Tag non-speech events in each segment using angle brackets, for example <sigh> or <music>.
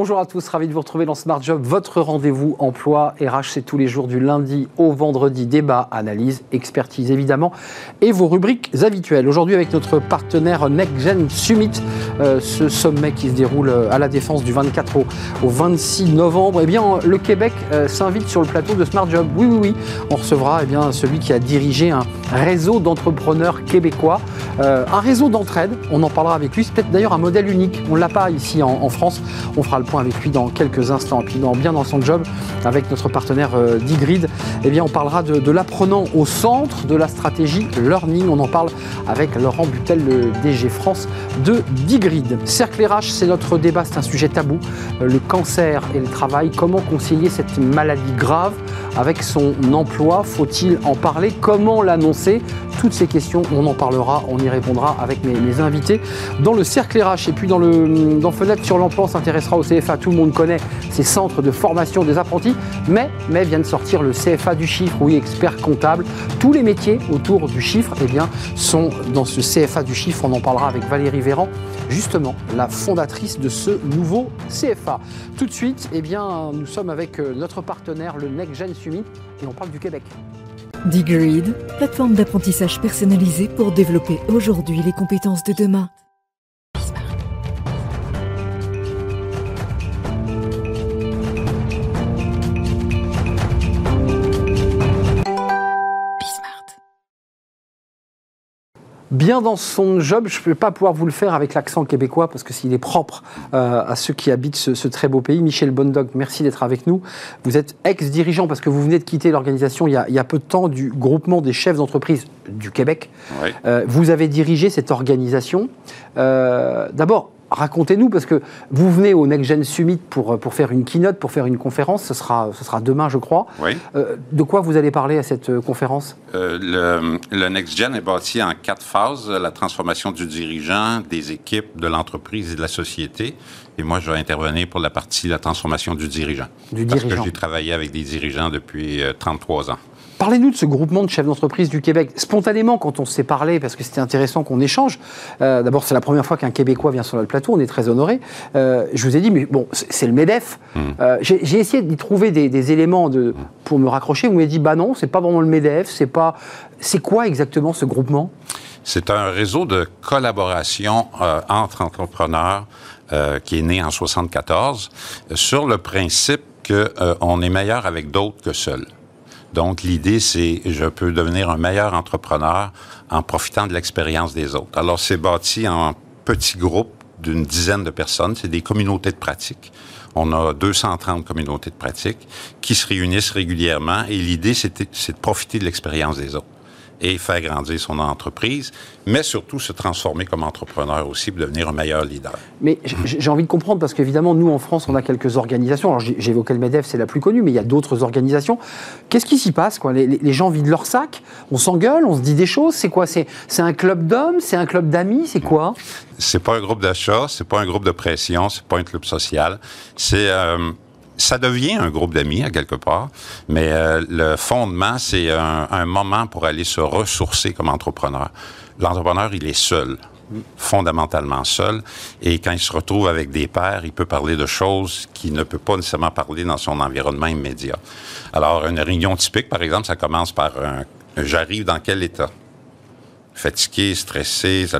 Bonjour à tous, ravi de vous retrouver dans Smart Job, votre rendez-vous emploi RH, c'est tous les jours du lundi au vendredi, débat, analyse, expertise évidemment, et vos rubriques habituelles. Aujourd'hui avec notre partenaire NextGen Summit, euh, ce sommet qui se déroule euh, à la Défense du 24 au, 26 novembre, eh bien le Québec euh, s'invite sur le plateau de Smart Job. Oui, oui, oui, on recevra eh bien, celui qui a dirigé un réseau d'entrepreneurs québécois, un réseau d'entraide, on en parlera avec lui, c'est peut-être d'ailleurs un modèle unique, on ne l'a pas ici en, en France, on fera le avec lui dans quelques instants. Et puis dans, bien dans son job, avec notre partenaire euh, Digrid, eh bien, on parlera de, l'apprenant au centre de la stratégie learning. On en parle avec Laurent Butel, le DG France de Digrid. Cercle RH, c'est notre débat, c'est un sujet tabou. Euh, le cancer et le travail, comment concilier cette maladie grave avec son emploi? Faut-il en parler? Comment l'annoncer? Toutes ces questions, on en parlera, on y répondra avec mes, invités dans le cercle RH. Et puis dans, le, dans Fenêtre sur l'emploi, on s'intéressera au CFA. Tout le monde connaît ces centres de formation des apprentis, mais, mais vient de sortir le CFA du chiffre, oui, expert comptable. Tous les métiers autour du chiffre eh bien, sont dans ce CFA du chiffre. On en parlera avec Valérie Véran, justement, la fondatrice de ce nouveau CFA. Tout de suite, eh bien, nous sommes avec euh, notre partenaire, le NextGen Summit, et on parle du Québec. Digreed, plateforme d'apprentissage personnalisée pour développer aujourd'hui les compétences de demain. Bien dans son job. Je ne vais pas pouvoir vous le faire avec l'accent québécois parce que s'il est propre euh, à ceux qui habitent ce, très beau pays. Michel Bondog, merci d'être avec nous. Vous êtes ex-dirigeant parce que vous venez de quitter l'organisation il, il, y a peu de temps du groupement des chefs d'entreprise du Québec. Euh, vous avez dirigé cette organisation. Euh, d'abord, Racontez-nous, parce que vous venez au Next Gen Summit pour, pour faire une keynote, pour faire une conférence, ce sera, ce sera demain, je crois. Oui. Euh, de quoi vous allez parler à cette euh, conférence? Euh, le, le, Next Gen est bâti en quatre phases la transformation du dirigeant, des équipes, de l'entreprise et de la société. Et moi, je vais intervenir pour la partie la transformation du dirigeant. Du parce dirigeant. que j'ai travaillé avec des dirigeants depuis 33 ans. Parlez-nous de ce groupement de chefs d'entreprise du Québec. Spontanément, quand on s'est parlé, parce que c'était intéressant qu'on échange, euh, d'abord c'est la première fois qu'un Québécois vient sur le plateau, on est très honoré. Euh, je vous ai dit, mais bon, c'est le MEDEF. Mmh. Euh, j'ai essayé d'y trouver des, éléments de, pour me raccrocher. Vous m'avez dit, bah non, c'est pas vraiment le MEDEF, c'est pas. C'est quoi exactement ce groupement? C'est un réseau de collaboration entre entrepreneurs qui est né en 74 sur le principe qu'on est meilleur avec d'autres que seul. Donc, l'idée, c'est je peux devenir un meilleur entrepreneur en profitant de l'expérience des autres. Alors, c'est bâti en petits groupes d'une dizaine de personnes. C'est des communautés de pratique. On a 230 communautés de pratique qui se réunissent régulièrement et l'idée, c'est de profiter de l'expérience des autres et faire grandir son entreprise, mais surtout se transformer comme entrepreneur aussi pour devenir un meilleur leader. Mais j'ai envie de comprendre parce qu'évidemment, nous en France, on a quelques organisations. Alors j'évoquais le MEDEF, c'est la plus connue, mais il y a d'autres organisations. Qu'est-ce qui s'y passe quoi? Les, gens vident leur sac, on s'engueule, on se dit des choses. C'est quoi? C'est un club d'hommes C'est un club d'amis C'est quoi? C'est pas un groupe d'achat, c'est pas un groupe de pression, c'est pas un club social. C'est euh, ça devient un groupe d'amis à quelque part, mais euh, le fondement, c'est un, moment pour aller se ressourcer comme entrepreneur. L'entrepreneur, il est seul fondamentalement seul. Et quand il se retrouve avec des pairs, il peut parler de choses qu'il ne peut pas nécessairement parler dans son environnement immédiat. Alors, une réunion typique, par exemple, ça commence par un, j'arrive dans quel état? Fatigué, stressé, ça,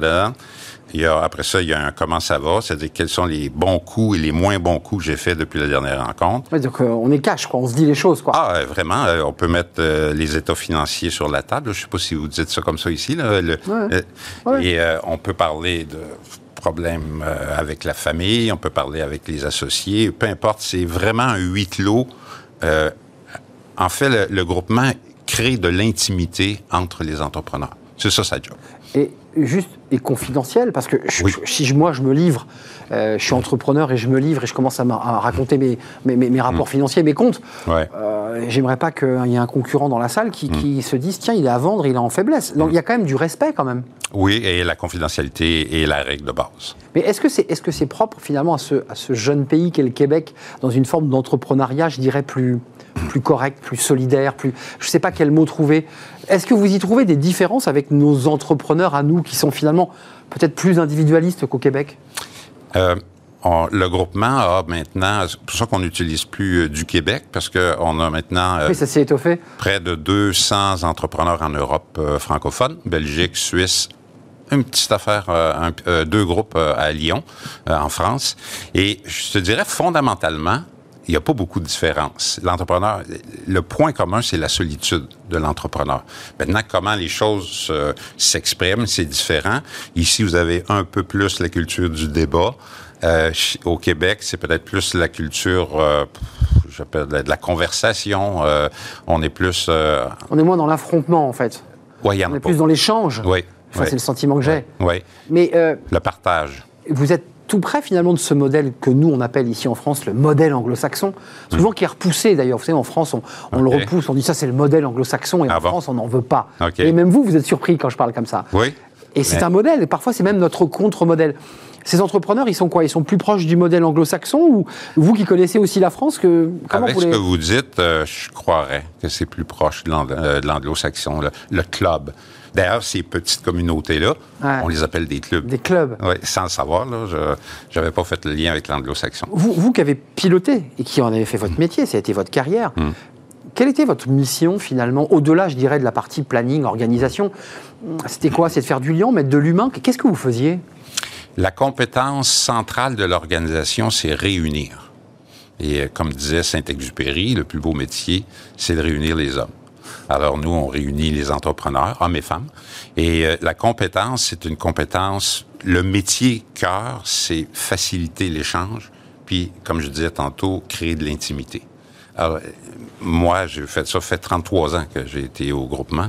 après ça, il y a un comment ça va, c'est-à-dire quels sont les bons coups et les moins bons coups que j'ai faits depuis la dernière rencontre. donc euh, on est cash, quoi. on se dit les choses. Quoi. Ah, vraiment, euh, on peut mettre euh, les états financiers sur la table. Je ne sais pas si vous dites ça comme ça ici. Là, Et on peut parler de problèmes avec la famille, on peut parler avec les associés, peu importe, c'est vraiment un huis clos. en fait, le, le groupement crée de l'intimité entre les entrepreneurs. C'est ça sa job. Et juste et confidentiel parce que si moi je me livre, je suis entrepreneur et je me livre et je commence à, raconter mes, mes, mes, rapports mm. financiers, mes comptes. Euh, j'aimerais pas qu'il y ait un concurrent dans la salle qui, qui, mm. se dise tiens il est à vendre, il est en faiblesse. Donc mm. il y a quand même du respect quand même. Oui, et la confidentialité est la règle de base. Mais est-ce que c'est est -ce c'est propre finalement à ce, à ce jeune pays qu'est le Québec dans une forme d'entrepreneuriat, je dirais plus plus correct, plus solidaire, plus. Je ne sais pas quel mot trouver. Est-ce que vous y trouvez des différences avec nos entrepreneurs à nous qui sont finalement peut-être plus individualistes qu'au Québec? Euh, le groupement a maintenant, c'est pour ça qu'on n'utilise plus euh, du Québec, parce qu'on a maintenant oui, ça s'est étoffé. près de 200 entrepreneurs en Europe francophone, Belgique, Suisse, une petite affaire, deux groupes à Lyon, en France. Et je te dirais, fondamentalement, il n'y a pas beaucoup de différence. L'entrepreneur, le point commun, c'est la solitude de l'entrepreneur. Maintenant, comment les choses s'expriment, c'est différent. Ici, vous avez un peu plus la culture du débat. Euh, au Québec, c'est peut-être plus la culture, euh, de la conversation. Euh, on est plus. Euh, on est moins dans l'affrontement, en fait. Oui, on est plus dans l'échange. Oui. Enfin, c'est le sentiment que j'ai. Oui. Mais le partage. Vous êtes tout près finalement de ce modèle que nous on appelle ici en France le modèle anglo-saxon, souvent qui est repoussé d'ailleurs. Vous savez, en France on, le repousse, on dit ça c'est le modèle anglo-saxon et en ah France on n'en veut pas. Et même vous, vous êtes surpris quand je parle comme ça. Oui. Et c'est un modèle, et parfois c'est même notre contre-modèle. Ces entrepreneurs, ils sont quoi? Ils sont plus proches du modèle anglo-saxon ou vous qui connaissez aussi la France que comment Avec ce que vous dites, euh, je croirais que c'est plus proche de euh, l'anglo-saxon, le, club. D'ailleurs, ces petites communautés-là, on les appelle des clubs. Des clubs. Oui, sans le savoir, là, je n'avais pas fait le lien avec l'anglo-saxon. Vous, vous qui avez piloté et qui en avez fait votre métier, ça a été votre carrière, hmm. quelle était votre mission finalement, au-delà, je dirais, de la partie planning, organisation? C'était quoi? C'est de faire du lien, mettre de l'humain? Qu'est-ce que vous faisiez? La compétence centrale de l'organisation, c'est réunir. Et euh, comme disait Saint-Exupéry, le plus beau métier, c'est de réunir les hommes. Alors nous, on réunit les entrepreneurs, hommes et femmes. Et euh, la compétence, c'est une compétence, le métier cœur, c'est faciliter l'échange, puis, comme je disais tantôt, créer de l'intimité. Alors, euh, moi, j'ai fait ça, fait 33 ans que j'ai été au groupement.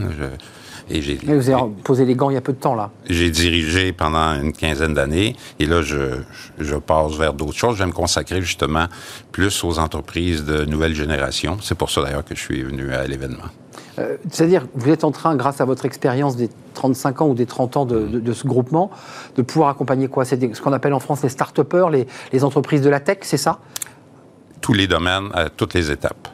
et j'ai, vous avez posé les gants il y a peu de temps, là. J'ai dirigé pendant une quinzaine d'années, et là, je, je passe vers d'autres choses. Je vais me consacrer justement plus aux entreprises de nouvelle génération. C'est pour ça, d'ailleurs, que je suis venu à l'événement. Euh, c'est-à-dire, vous êtes en train, grâce à votre expérience des 35 ans ou des 30 ans de, ce groupement, de pouvoir accompagner quoi? C'est ce qu'on appelle en France les start-upers, les, entreprises de la tech, c'est ça? Tous les domaines, à toutes les étapes.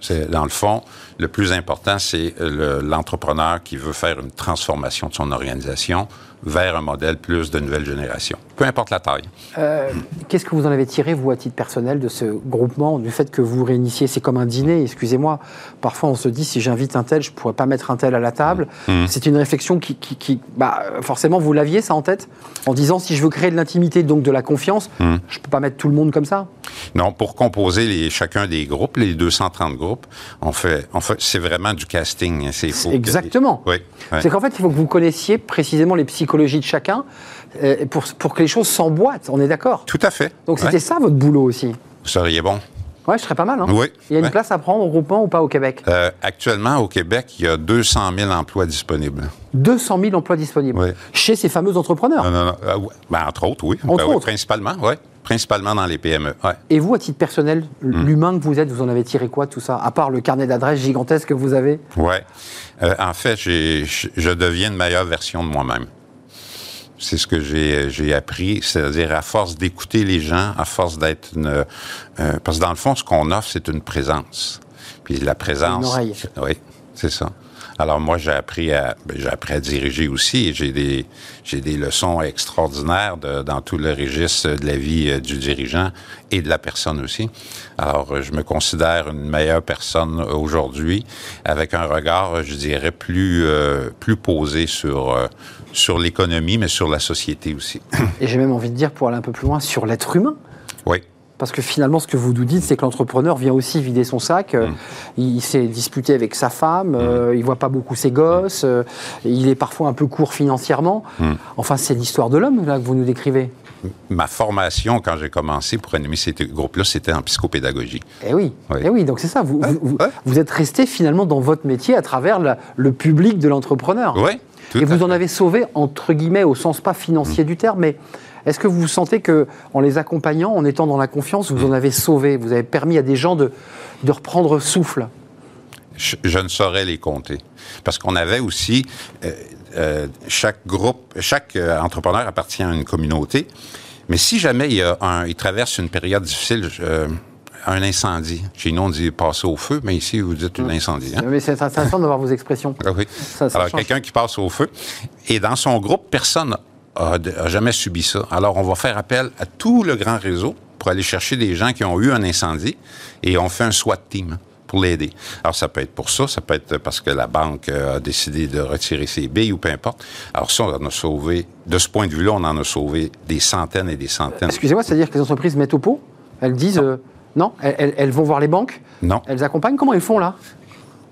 C'est, dans le fond, le plus important, c'est l'entrepreneur qui veut faire une transformation de son organisation vers un modèle plus de nouvelle génération, peu importe la taille. Euh, qu'est-ce que vous en avez tiré, vous, à titre personnel, de ce groupement, du fait que vous réinissiez C'est comme un dîner, excusez-moi. Parfois, on se dit, si j'invite un tel, je ne pourrais pas mettre un tel à la table. Mmh. Mmh. C'est une réflexion qui, bah, forcément, vous l'aviez, ça, en tête En disant, si je veux créer de l'intimité, donc de la confiance, mmh. je ne peux pas mettre tout le monde comme ça? Non, pour composer les, chacun des groupes, les 230 groupes, on fait, on fait c'est vraiment du casting. C'est Exactement. Oui, C'est qu'en fait, il faut que vous connaissiez précisément les psychologies de chacun euh, pour, pour que les choses s'emboîtent, on est d'accord Tout à fait. Donc c'était ça votre boulot aussi Vous seriez bon. Oui, je serais pas mal. Hein? Oui. Il y a une place à prendre au groupement ou pas au Québec? Euh, Actuellement, au Québec, il y a 200 000 emplois disponibles. 200 000 emplois disponibles oui. Chez ces fameux entrepreneurs? Non, non, non. Euh, ben, entre autres, oui. Entre ben autres. principalement, oui. Principalement dans les PME. Ouais. Et vous, à titre personnel, hmm. l'humain que vous êtes, vous en avez tiré quoi tout ça À part le carnet d'adresses gigantesque que vous avez? Oui. en fait, je deviens une meilleure version de moi-même. C'est ce que j'ai appris, c'est-à-dire à force d'écouter les gens, à force d'être une... Euh, parce que dans le fond, ce qu'on offre, c'est une présence. Puis la présence... Une oreille. Oui, c'est ça. Alors moi, j'ai appris à, ben, j'ai appris à diriger aussi. J'ai des, j'ai des leçons extraordinaires de, dans tout le registre de la vie euh, du dirigeant et de la personne aussi. Alors, euh, je me considère une meilleure personne aujourd'hui, avec un regard, je dirais, plus, euh, plus posé sur, sur l'économie, mais sur la société aussi. Et j'ai même envie de dire, pour aller un peu plus loin, sur l'être humain. Oui. Parce que finalement, ce que vous nous dites, c'est que l'entrepreneur vient aussi vider son sac. Euh, mm. Il s'est disputé avec sa femme, il mm. euh, il voit pas beaucoup ses gosses, euh, il est parfois un peu court financièrement. Mm. Enfin, c'est l'histoire de l'homme là que vous nous décrivez. Ma formation, quand j'ai commencé pour animer ces groupes-là, c'était en psychopédagogie. Eh oui, Eh oui donc c'est ça. Vous, vous, êtes resté finalement dans votre métier à travers le public de l'entrepreneur. Oui. Et vous en avez sauvé, entre guillemets, au sens pas financier du terme, mais est-ce que vous sentez que, en les accompagnant, en étant dans la confiance, vous en avez sauvé, vous avez permis à des gens de, de reprendre souffle? Je, ne saurais les compter. Parce qu'on avait aussi, euh, euh, chaque groupe, chaque euh, entrepreneur appartient à une communauté. Mais si jamais il, un, il traverse une période difficile, un incendie. Chez nous, on dit passer au feu, mais ici, vous dites un hum. incendie. Hein? Mais c'est intéressant de voir vos expressions. Ah oui. Alors, quelqu'un qui passe au feu. Et dans son groupe, personne a, a jamais subi ça. Alors, on va faire appel à tout le grand réseau pour aller chercher des gens qui ont eu un incendie et on fait un SWAT team pour l'aider. Alors, ça peut être pour ça, ça peut être parce que la banque euh, a décidé de retirer ses billes ou peu importe. Alors, ça, on en a sauvé, de ce point de vue-là, on en a sauvé des centaines et des centaines. Excusez-moi, c'est-à-dire que les entreprises mettent au pot? Elles disent euh, non elles, vont voir les banques Non. Elles accompagnent Comment elles font là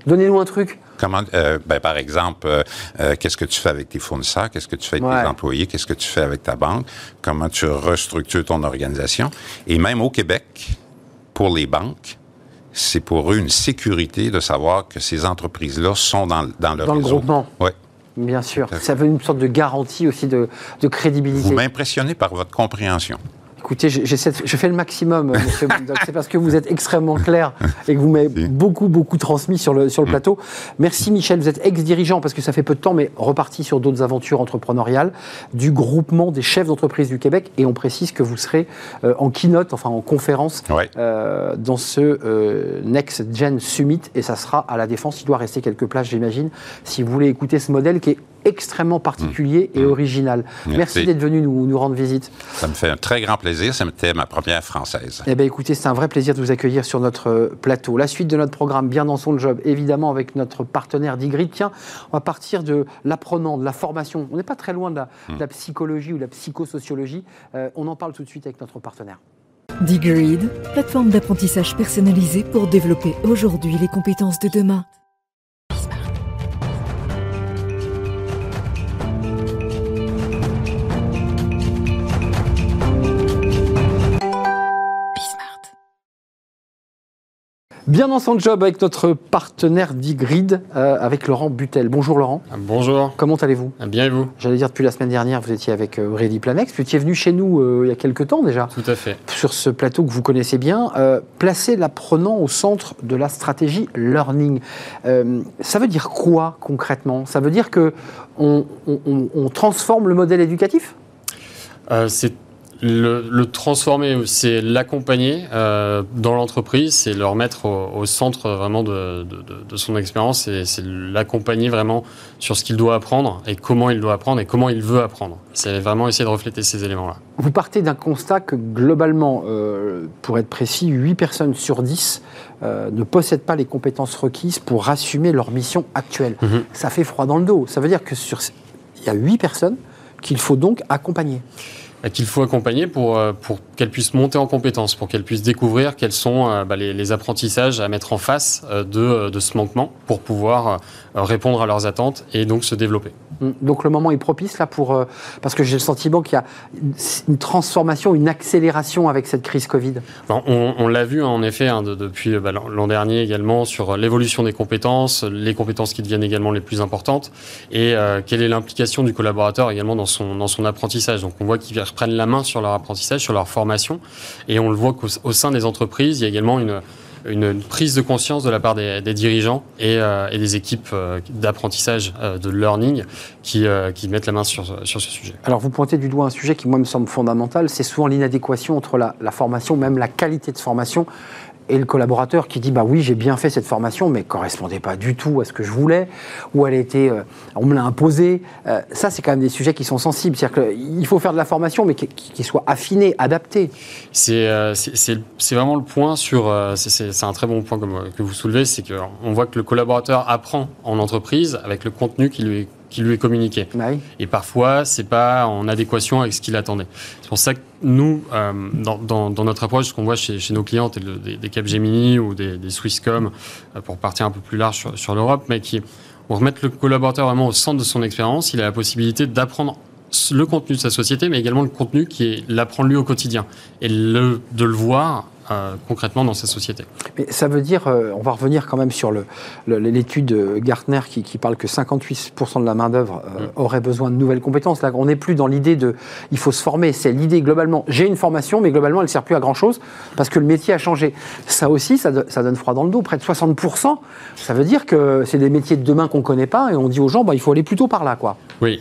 Donnez-nous un truc. Comment, euh, ben, par exemple, euh, euh, qu'est-ce que tu fais avec tes fournisseurs, qu'est-ce que tu fais avec ouais. tes employés, qu'est-ce que tu fais avec ta banque, comment tu restructures ton organisation? Et même au Québec, pour les banques, c'est pour eux une sécurité de savoir que ces entreprises-là sont dans, dans le dans réseau. le groupement. Oui. Bien sûr. Ça veut une sorte de garantie aussi de, de crédibilité. Vous m'impressionnez par votre compréhension. Écoutez, je fais le maximum, monsieur <laughs> Bulldog. C'est parce que vous êtes extrêmement clair et que vous m'avez beaucoup, beaucoup transmis sur le, sur le plateau. Merci Michel, vous êtes ex-dirigeant, parce que ça fait peu de temps, mais reparti sur d'autres aventures entrepreneuriales, du groupement des chefs d'entreprise du Québec. Et on précise que vous serez euh, en keynote, enfin en conférence, ouais. euh, dans ce euh, Next Gen Summit. Et ça sera à la Défense. Il doit rester quelques places, j'imagine, si vous voulez écouter ce modèle qui est extrêmement particulier mmh. et original. Merci, Merci d'être venu nous, nous rendre visite. Ça me fait un très grand plaisir. C'était ma première française. Eh bien, écoutez, c'est un vrai plaisir de vous accueillir sur notre plateau. La suite de notre programme, bien dans son job, évidemment, avec notre partenaire Digrid. Tiens, on va partir de l'apprenant, de la formation. On n'est pas très loin de la, mmh. de la, psychologie ou de la psychosociologie. Euh, on en parle tout de suite avec notre partenaire. Digrid, plateforme d'apprentissage personnalisée pour développer aujourd'hui les compétences de demain. Bien dans son job avec notre partenaire d'Igrid, euh, avec Laurent Butel. Bonjour Laurent. Bonjour. Comment allez-vous? Bien et vous? J'allais dire depuis la semaine dernière, vous étiez avec euh, Aurélie Planex, vous étiez venu chez nous euh, il y a quelques temps déjà. Tout à fait. Sur ce plateau que vous connaissez bien, euh, placer l'apprenant au centre de la stratégie learning. Ça veut dire quoi concrètement? Ça veut dire que on, on, on transforme le modèle éducatif? C'est le, le, transformer, c'est l'accompagner euh, dans l'entreprise, c'est le remettre au, au, centre vraiment de, de, de son expérience, et c'est l'accompagner vraiment sur ce qu'il doit apprendre et comment il doit apprendre et comment il veut apprendre. C'est vraiment essayer de refléter ces éléments-là. Vous partez d'un constat que globalement, euh, pour être précis, 8 personnes sur 10 euh, ne possèdent pas les compétences requises pour assumer leur mission actuelle. Mhm. Mmh. Ça fait froid dans le dos. Ça veut dire que sur il y a 8 personnes qu'il faut donc accompagner qu'il faut accompagner pour, euh, pour qu'elles puissent monter en compétences, pour qu'elles puissent découvrir quels sont euh, bah, les, les, apprentissages à mettre en face euh, de, de ce manquement pour pouvoir répondre à leurs attentes et donc se développer. Donc le moment est propice là pour... parce que j'ai le sentiment qu'il y a une transformation, une accélération avec cette crise Covid. On, on l'a vu en effet hein, de, depuis bah, l'an dernier également sur l'évolution des compétences, les compétences qui deviennent également les plus importantes et euh, quelle est l'implication du collaborateur également dans son, dans son apprentissage. Donc on voit qu'ils reprennent la main sur leur apprentissage, sur leur formation et on le voit qu'au sein des entreprises, il y a également une prise de conscience de la part des, dirigeants et, euh, et, des équipes euh, d'apprentissage euh, de learning qui, qui, mettent la main sur, sur, ce sujet. Alors vous pointez du doigt un sujet qui moi me semble fondamental, c'est souvent l'inadéquation entre la, formation, même la qualité de formation et le collaborateur qui dit bah oui j'ai bien fait cette formation mais correspondait pas du tout à ce que je voulais ou elle était euh, on me l'a imposé. Euh, ça c'est quand même des sujets qui sont sensibles. C'est-à-dire faut faire de la formation mais qui, soit affinée adaptée. C'est euh, c'est vraiment le point sur c'est un très bon point comme, que vous soulevez c'est qu'on voit que le collaborateur apprend en entreprise avec le contenu qui lui qui lui est communiqué. Bah oui. Et parfois, c'est pas en adéquation avec ce qu'il attendait. C'est pour ça que nous, euh, dans, dans, dans, notre approche, ce qu'on voit chez, chez, nos clients, le, des, des Capgemini ou des, des Swisscom, euh, pour partir un peu plus large sur, sur l'Europe, mais qui vont remettre le collaborateur vraiment au centre de son expérience. Il a la possibilité d'apprendre le contenu de sa société, mais également le contenu qui est l'apprendre lui au quotidien et le, de le voir concrètement dans sa société. Mais ça veut dire, euh, on va revenir quand même sur l'étude le, Gartner qui, qui, parle que 58% de la main-d'œuvre euh, mmh. aurait besoin de nouvelles compétences. Là, on n'est plus dans l'idée de il faut se former. C'est l'idée globalement, j'ai une formation, mais globalement, elle ne sert plus à grand-chose parce que le métier a changé. Ça aussi, ça, ça, donne froid dans le dos. Près de 60%, ça veut dire que c'est des métiers de demain qu'on ne connaît pas et on dit aux gens, bah, il faut aller plutôt par là. Quoi. Oui,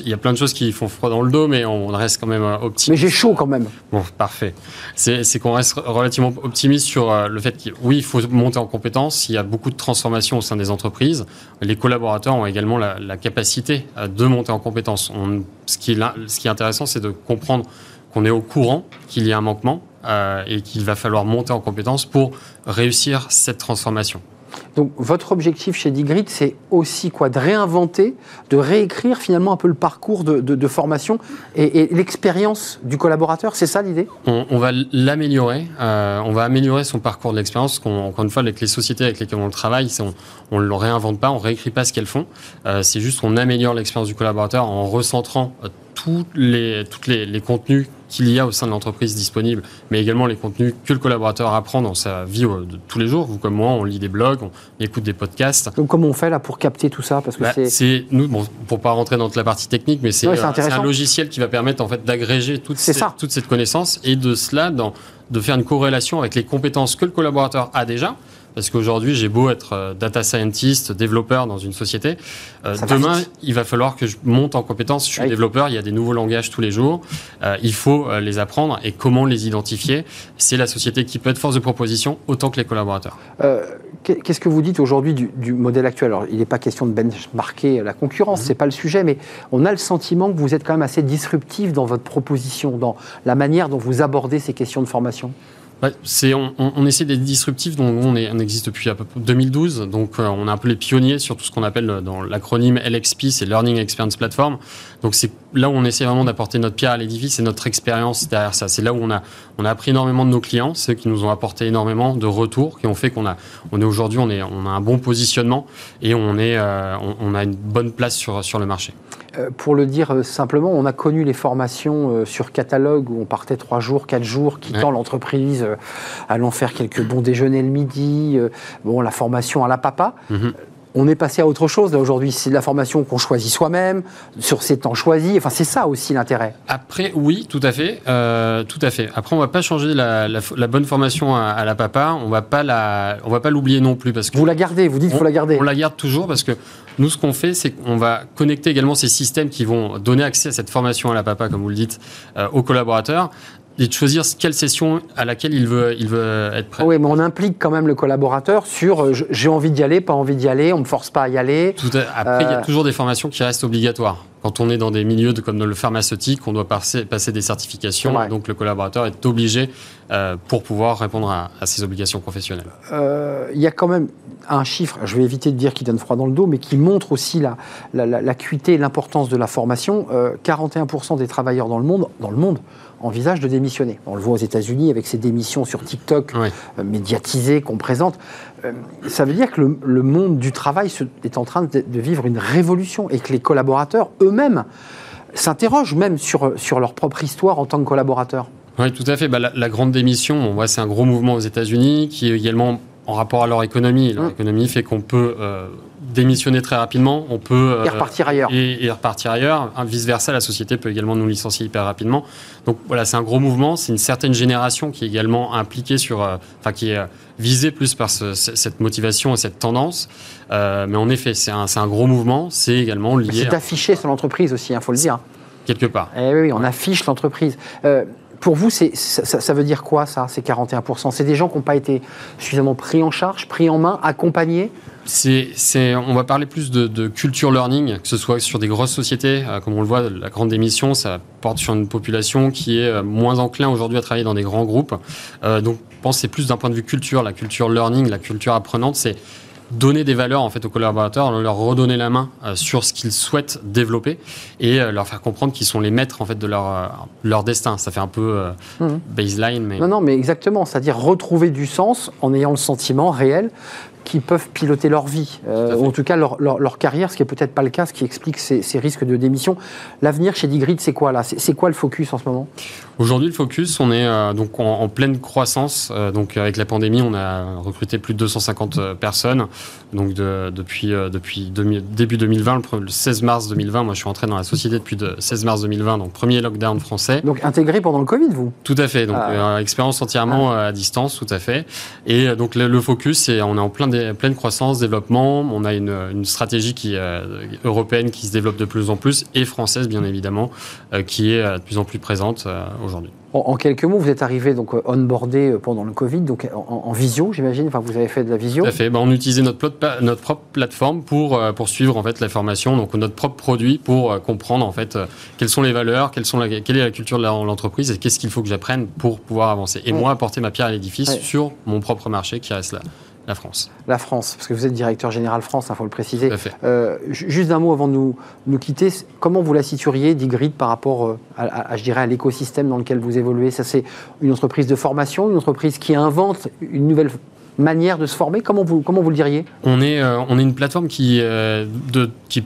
il y a plein de choses qui font froid dans le dos, mais on reste quand même optimiste. Mais j'ai chaud quand même. Bon, parfait. C'est qu'on reste relativement optimiste sur euh, le fait que oui, il faut monter en compétences. Il y a beaucoup de transformations au sein des entreprises. Les collaborateurs ont également la, capacité euh, de monter en compétences. ce, qui est, ce qui est intéressant, c'est de comprendre qu'on est au courant qu'il y a un manquement euh, et qu'il va falloir monter en compétences pour réussir cette transformation. Donc votre objectif chez Digrid, c'est aussi quoi? De réinventer, de réécrire finalement un peu le parcours de, formation et, l'expérience du collaborateur, c'est ça l'idée? On, va l'améliorer, euh, on va améliorer son parcours de l'expérience. Encore une fois, avec les sociétés avec lesquelles on travaille, on ne le réinvente pas, on ne réécrit pas ce qu'elles font. Euh, c'est juste qu'on améliore l'expérience du collaborateur en recentrant euh, tous les, toutes les contenus qu'il y a au sein de l'entreprise disponible, mais également les contenus que le collaborateur apprend dans sa vie de tous les jours. Vous comme moi, on lit des blogs, on écoute des podcasts. Donc comment on fait là pour capter tout ça? Parce que bah, c'est nous, bon, pour pas rentrer dans la partie technique, mais c'est euh, un logiciel qui va permettre en fait d'agréger toute, toute cette connaissance et de cela dans, de faire une corrélation avec les compétences que le collaborateur a déjà parce qu'aujourd'hui, j'ai beau être euh, data scientist, développeur dans une société. Euh, demain, il va falloir que je monte en compétence. Je suis développeur, il y a des nouveaux langages tous les jours. Euh, il faut les apprendre et comment les identifier. C'est la société qui peut être force de proposition autant que les collaborateurs. Qu'est-ce que vous dites aujourd'hui du, modèle actuel? Alors, il n'est pas question de benchmarker la concurrence, ce mhm. c'est pas le sujet, mais on a le sentiment que vous êtes quand même assez disruptif dans votre proposition, dans la manière dont vous abordez ces questions de formation. C'est, on, essaie d'être disruptif, donc on, est, existe depuis à peu près 2012, donc euh, on est un peu les pionniers sur tout ce qu'on appelle euh, dans l'acronyme LXP, c'est Learning Experience Platform. Donc c'est là où on essaie vraiment d'apporter notre pierre à l'édifice et notre expérience derrière ça. C'est là où on a, on a appris énormément de nos clients, ceux qui nous ont apporté énormément de retours, qui ont fait qu'on a, on est aujourd'hui, on, est, on a un bon positionnement et on, est, euh, on, a une bonne place sur, sur le marché. Euh, pour le dire euh, simplement, on a connu les formations euh, sur catalogue où on partait trois jours, quatre jours, quittant l'entreprise, allant faire quelques bons déjeuners le midi, bon, la formation à la papa. Mhm on est passé à autre chose. Là, aujourd'hui, c'est de la formation qu'on choisit soi-même, sur ses temps choisis. Enfin, c'est ça aussi l'intérêt. Après, oui, tout à fait. Euh, tout à fait. Après, on va pas changer la, bonne formation à, la papa. On va pas la, on va pas l'oublier non plus. Parce que vous la gardez, vous dites qu'il faut la garder. On la garde toujours parce que nous, ce qu'on fait, c'est qu'on va connecter également ces systèmes qui vont donner accès à cette formation à la papa, comme vous le dites, euh, aux collaborateurs et de choisir quelle session à laquelle il veut, il veut être prêt. Oui, mais on implique quand même le collaborateur sur euh, j'ai envie d'y aller, pas envie d'y aller, on ne me force pas à y aller. Tout Après, il y a euh, toujours des formations qui restent obligatoires. Quand on est dans des milieux de, comme dans le pharmaceutique, on doit passer, passer des certifications, donc le collaborateur est obligé euh, pour pouvoir répondre à, ses obligations professionnelles. Il y a quand même un chiffre, je vais éviter de dire qu'il donne froid dans le dos, mais qui montre aussi la, l'acuité et l'importance de la formation. 41% des travailleurs dans le monde, dans le monde envisage de démissionner. On le voit aux États-Unis avec ces démissions sur TikTok euh, médiatisées qu'on présente. Euh, ça veut dire que le, monde du travail est en train de, vivre une révolution et que les collaborateurs eux-mêmes s'interrogent même sur, sur leur propre histoire en tant que collaborateurs. Oui, tout à fait. Bah, la, grande démission, on voit, c'est un gros mouvement aux États-Unis qui est également en rapport à leur économie. Leur mmh. économie fait qu'on peut euh, démissionner très rapidement, on peut et repartir ailleurs. Et, repartir ailleurs. Vice versa, la société peut également nous licencier hyper rapidement. Donc voilà, c'est un gros mouvement. C'est une certaine génération qui est également impliquée sur, euh, enfin qui est euh, visée plus par cette motivation et cette tendance. Euh, mais en effet, c'est un, un, gros mouvement. C'est également lié. C'est affiché sur l'entreprise aussi, il hein, faut le dire. Quelque part. Eh oui, on affiche l'entreprise pour vous, ça, ça, veut dire quoi, ça, ces 41% C'est des gens qui n'ont pas été suffisamment pris en charge, pris en main, accompagnés? C'est, on va parler plus de, culture learning, que ce soit sur des grosses sociétés, euh, comme on le voit, la grande démission, ça porte sur une population qui est euh, moins enclin aujourd'hui à travailler dans des grands groupes. Euh, donc, je pense c'est plus d'un point de vue culture, la culture learning, la culture apprenante, c'est donner des valeurs en fait aux collaborateurs, leur redonner la main sur ce qu'ils souhaitent développer et leur faire comprendre qu'ils sont les maîtres en fait de leur leur destin. Ça fait un peu mmh. baseline, mais non non, mais exactement, c'est-à-dire retrouver du sens en ayant le sentiment réel qui peuvent piloter leur vie, euh, ou en tout cas leur, leur, carrière, ce qui n'est peut-être pas le cas, ce qui explique ces, ces risques de démission. L'avenir chez Digrid, c'est quoi là? C'est quoi le focus en ce moment? Aujourd'hui, le focus, on est euh, donc en, pleine croissance. Euh, donc avec la pandémie, on a recruté plus de 250 personnes. Donc de, depuis, depuis début 2020, le, 16 mars 2020, moi je suis entré dans la société depuis le 16 mars 2020, donc premier lockdown français. Donc intégré pendant le Covid, vous? Tout à fait. Donc ah. expérience entièrement ah. à distance, tout à fait. Et donc le, le focus, c'est on est en plein pleine, pleine croissance, développement. On a une, une stratégie qui, européenne qui se développe de plus en plus et française, bien évidemment, qui est de plus en plus présente aujourd'hui. En, quelques mots, vous êtes arrivé donc euh, onboardé euh, pendant le Covid, donc en, visio, j'imagine. Enfin, vous avez fait de la visio. Tout à fait. Ben, on utilisait notre, notre propre plateforme pour euh, pour suivre en fait la formation, donc notre propre produit pour comprendre en fait quelles sont les valeurs, quelles sont la, quelle est la culture de l'entreprise et qu'est-ce qu'il faut que j'apprenne pour pouvoir avancer. Et moi apporter ma pierre à l'édifice sur mon propre marché qui reste là. La France. La France, parce que vous êtes directeur général France, il hein, faut le préciser. Euh, juste un mot avant de nous, nous quitter. Comment vous la situeriez, Digrid, par rapport euh, à, je dirais, à l'écosystème dans lequel vous évoluez? Ça, c'est une entreprise de formation, une entreprise qui invente une nouvelle manière de se former Comment vous, comment vous le diriez? On est, euh, on est une plateforme qui n'est euh,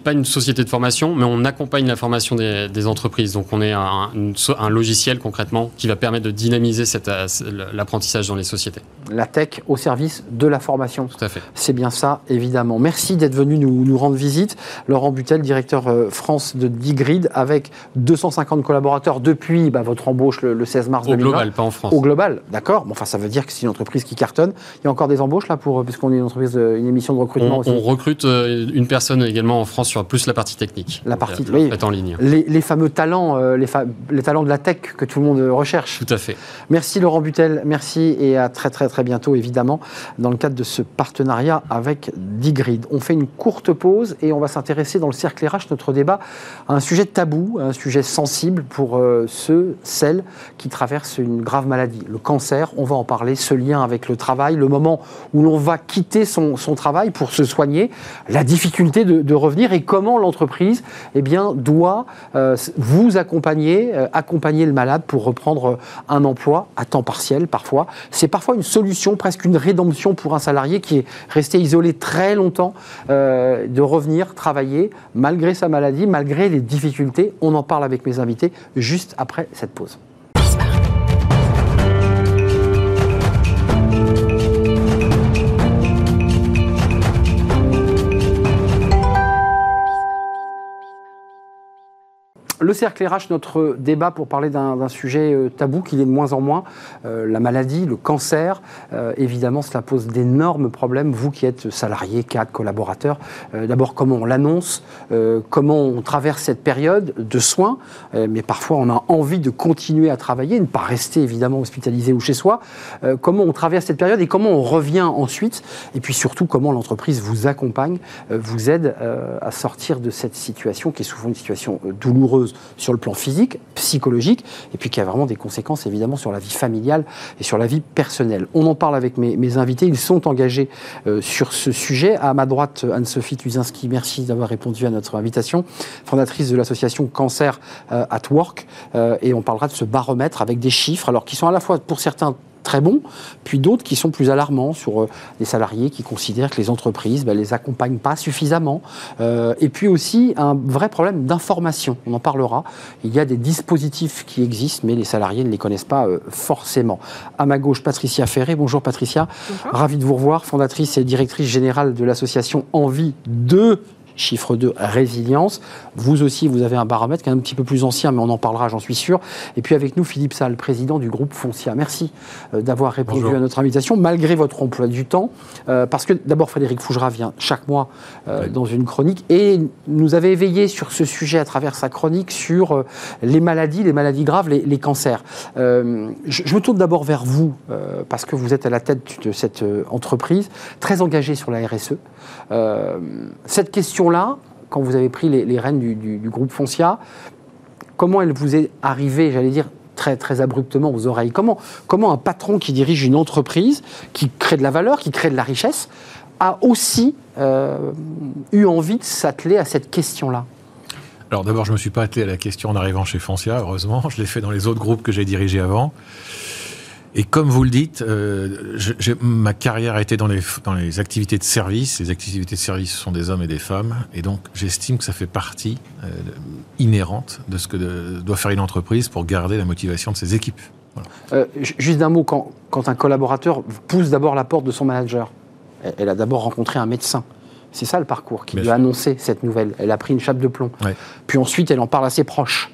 pas une société de formation, mais on accompagne la formation des, entreprises. Donc on est un, un, logiciel concrètement qui va permettre de dynamiser euh, l'apprentissage dans les sociétés. La tech au service de la formation. Tout à fait. C'est bien ça, évidemment. Merci d'être venu nous, nous, rendre visite. Laurent Butel, directeur France de Digrid, avec 250 collaborateurs depuis bah, votre embauche le, 16 mars au 2020. Au global, pas en France. Au global, d'accord. Bon, enfin, ça veut dire que c'est une entreprise qui cartonne. Il y a encore des embauches là pour parce qu'on est une entreprise, une émission de recrutement on, aussi. On recrute euh, une personne également en France sur plus la partie technique. La partie, oui. en ligne. Les, fameux talents, euh, les, les, talents de la tech que tout le monde recherche. Tout à fait. Merci Laurent Butel, merci et à très très très bientôt évidemment dans le cadre de ce partenariat avec Digrid. On fait une courte pause et on va s'intéresser dans le cercle RH notre débat à un sujet tabou, un sujet sensible pour euh, ceux, celles qui traversent une grave maladie, le cancer. On va en parler, ce lien avec le travail, le moment où l'on va quitter son, travail pour se soigner, la difficulté de, revenir et comment l'entreprise eh bien, doit euh, vous accompagner, euh, accompagner le malade pour reprendre euh, un emploi à temps partiel parfois. C'est parfois une solution, presque une rédemption pour un salarié qui est resté isolé très longtemps, de revenir travailler malgré sa maladie, malgré les difficultés. On en parle avec mes invités juste après cette pause. Le cercle RH, notre débat pour parler d'un sujet euh, tabou qui est de moins en moins, euh, la maladie, le cancer. Euh, évidemment, cela pose d'énormes problèmes. Vous qui êtes salarié, cadre, collaborateur, d'abord comment on l'annonce, comment on traverse cette période de soins, mais parfois on a envie de continuer à travailler, ne pas rester évidemment hospitalisé ou chez soi. comment on traverse cette période et comment on revient ensuite, et puis surtout comment l'entreprise vous accompagne, vous aide à sortir de cette situation qui est souvent une situation douloureuse sur le plan physique, psychologique, et puis qui a vraiment des conséquences évidemment sur la vie familiale et sur la vie personnelle. On en parle avec mes, invités, ils sont engagés euh, sur ce sujet. À ma droite, Anne-Sophie Tuzinski, merci d'avoir répondu à notre invitation, fondatrice de l'association Cancer euh, at Work, euh, et on parlera de ce baromètre avec des chiffres, alors qui sont à la fois pour certains très bons, puis d'autres qui sont plus alarmants sur euh, les salariés qui considèrent que les entreprises ne ben, les accompagnent pas suffisamment. Euh, et puis aussi un vrai problème d'information, on en parlera. Il y a des dispositifs qui existent, mais les salariés ne les connaissent pas euh, forcément. À ma gauche, Patricia Ferré. Bonjour Patricia. Ravi de vous revoir, fondatrice et directrice générale de l'association Envie de chiffre 2, résilience. Vous aussi, vous avez un baromètre qui est un petit peu plus ancien, mais on en parlera, j'en suis sûr. Et puis avec nous, Philippe Salle, président du groupe Foncia. Merci euh, d'avoir répondu à notre invitation, malgré votre emploi du temps. Euh, parce que d'abord, Frédéric Fougera vient chaque mois euh, dans une chronique et nous avait éveillé sur ce sujet à travers sa chronique sur les maladies, les maladies graves, les, cancers. Je, je, me tourne d'abord vers vous, parce que vous êtes à la tête de cette entreprise, très engagée sur la RSE. cette question là quand vous avez pris les, rênes du, groupe Foncia, comment elle vous est arrivée, j'allais dire, très, très abruptement aux oreilles comment, comment un patron qui dirige une entreprise, qui crée de la valeur, qui crée de la richesse, a aussi euh, eu envie de s'atteler à cette question-là? Alors d'abord, je ne me suis pas attelé à la question en arrivant chez Foncia, heureusement. Je l'ai fait dans les autres groupes que j'ai dirigés avant. Et comme vous le dites, euh, ma carrière a été dans les, dans les activités de service. Les activités de service sont des hommes et des femmes. Et donc, j'estime que ça fait partie euh, inhérente de ce que doit faire une entreprise pour garder la motivation de ses équipes. Euh, juste d'un mot, quand, quand, un collaborateur pousse d'abord la porte de son manager, elle, a d'abord rencontré un médecin. C'est ça le parcours qui lui a annoncé cette nouvelle. Elle a pris une chape de plomb. Puis ensuite, elle en parle à ses proches.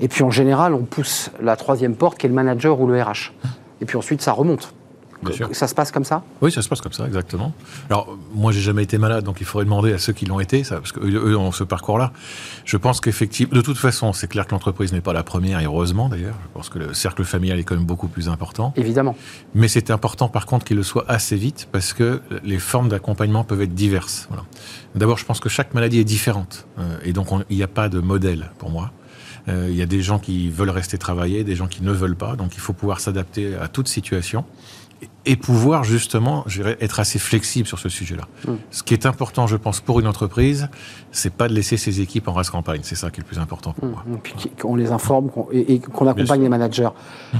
Et puis en général, on pousse la troisième porte qui est le manager ou le RH. Et puis ensuite, ça remonte. Bien sûr. Ça se passe comme ça Oui, ça se passe comme ça, exactement. Alors, moi, j'ai jamais été malade, donc il faudrait demander à ceux qui l'ont été, ça, parce qu'eux eux ont ce parcours-là. Je pense qu'effectivement, de toute façon, c'est clair que l'entreprise n'est pas la première, et heureusement d'ailleurs. Je pense que le cercle familial est quand même beaucoup plus important. Évidemment. Mais c'est important, par contre, qu'il le soit assez vite, parce que les formes d'accompagnement peuvent être diverses. Voilà. D'abord, je pense que chaque maladie est différente, euh, et donc on- il n'y a pas de modèle pour moi. Euh, Il y a des gens qui veulent rester travailler, des gens qui ne veulent pas, donc il faut pouvoir s'adapter à toute situation et pouvoir justement, être assez flexible sur ce sujet-là. Mm. Ce qui est important, je pense, pour une entreprise, c'est pas de laisser ses équipes en race campagne. C'est ça qui est le plus important pour moi. Et puis qu'on les informe et, et qu'on accompagne les managers.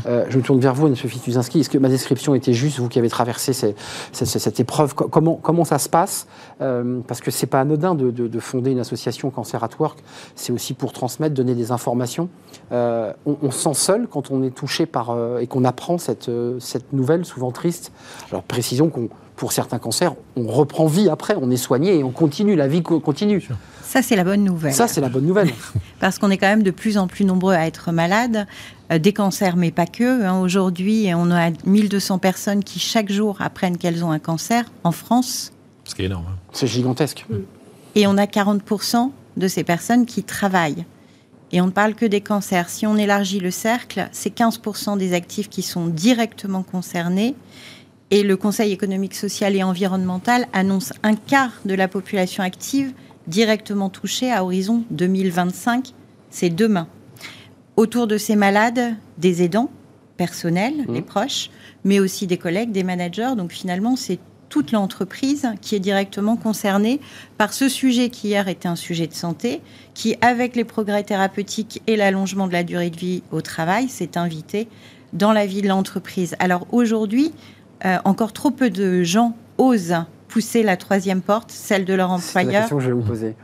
Euh, je me tourne vers vous, Anne-Sophie Tuzinski. Est-ce que ma description était juste, vous qui avez traversé ces- cette, épreuve? Co- comment, comment ça se passe? Euh, Parce que c'est pas anodin de, de- de fonder une association Cancer at Work. C'est aussi pour transmettre, donner des informations. Euh, on, on se sent seul quand on est touché par et qu'on apprend cette, cette nouvelle, souvent triste. Alors précisons qu'on pour certains cancers, on reprend vie après, on est soigné et on continue, la vie co- continue. Ça, c'est la bonne nouvelle. Ça, c'est la bonne nouvelle. <laughs> parce qu'on est quand même de plus en plus nombreux à être malades, euh, des cancers, mais pas que. hein. Aujourd'hui, on a 1200 personnes qui chaque jour apprennent qu'elles ont un cancer en France, Ce qui est énorme. hein. C'est gigantesque. et on a 40% de ces personnes qui travaillent. Et on ne parle que des cancers. Si on élargit le cercle, c'est 15% des actifs qui sont directement concernés. Et le Conseil économique, social et environnemental annonce un quart de la population active directement touchée à horizon 2025. C'est demain. Autour de ces malades, des aidants personnels, Mmh. les proches, mais aussi des collègues, des managers. Donc finalement, c'est toute l'entreprise qui est directement concernée par ce sujet qui hier était un sujet de santé, qui avec les progrès thérapeutiques et l'allongement de la durée de vie au travail s'est invité dans la vie de l'entreprise. Alors aujourd'hui, euh, encore trop peu de gens osent pousser la troisième porte, celle de leur C'est la employeur. question que je vais vous poser.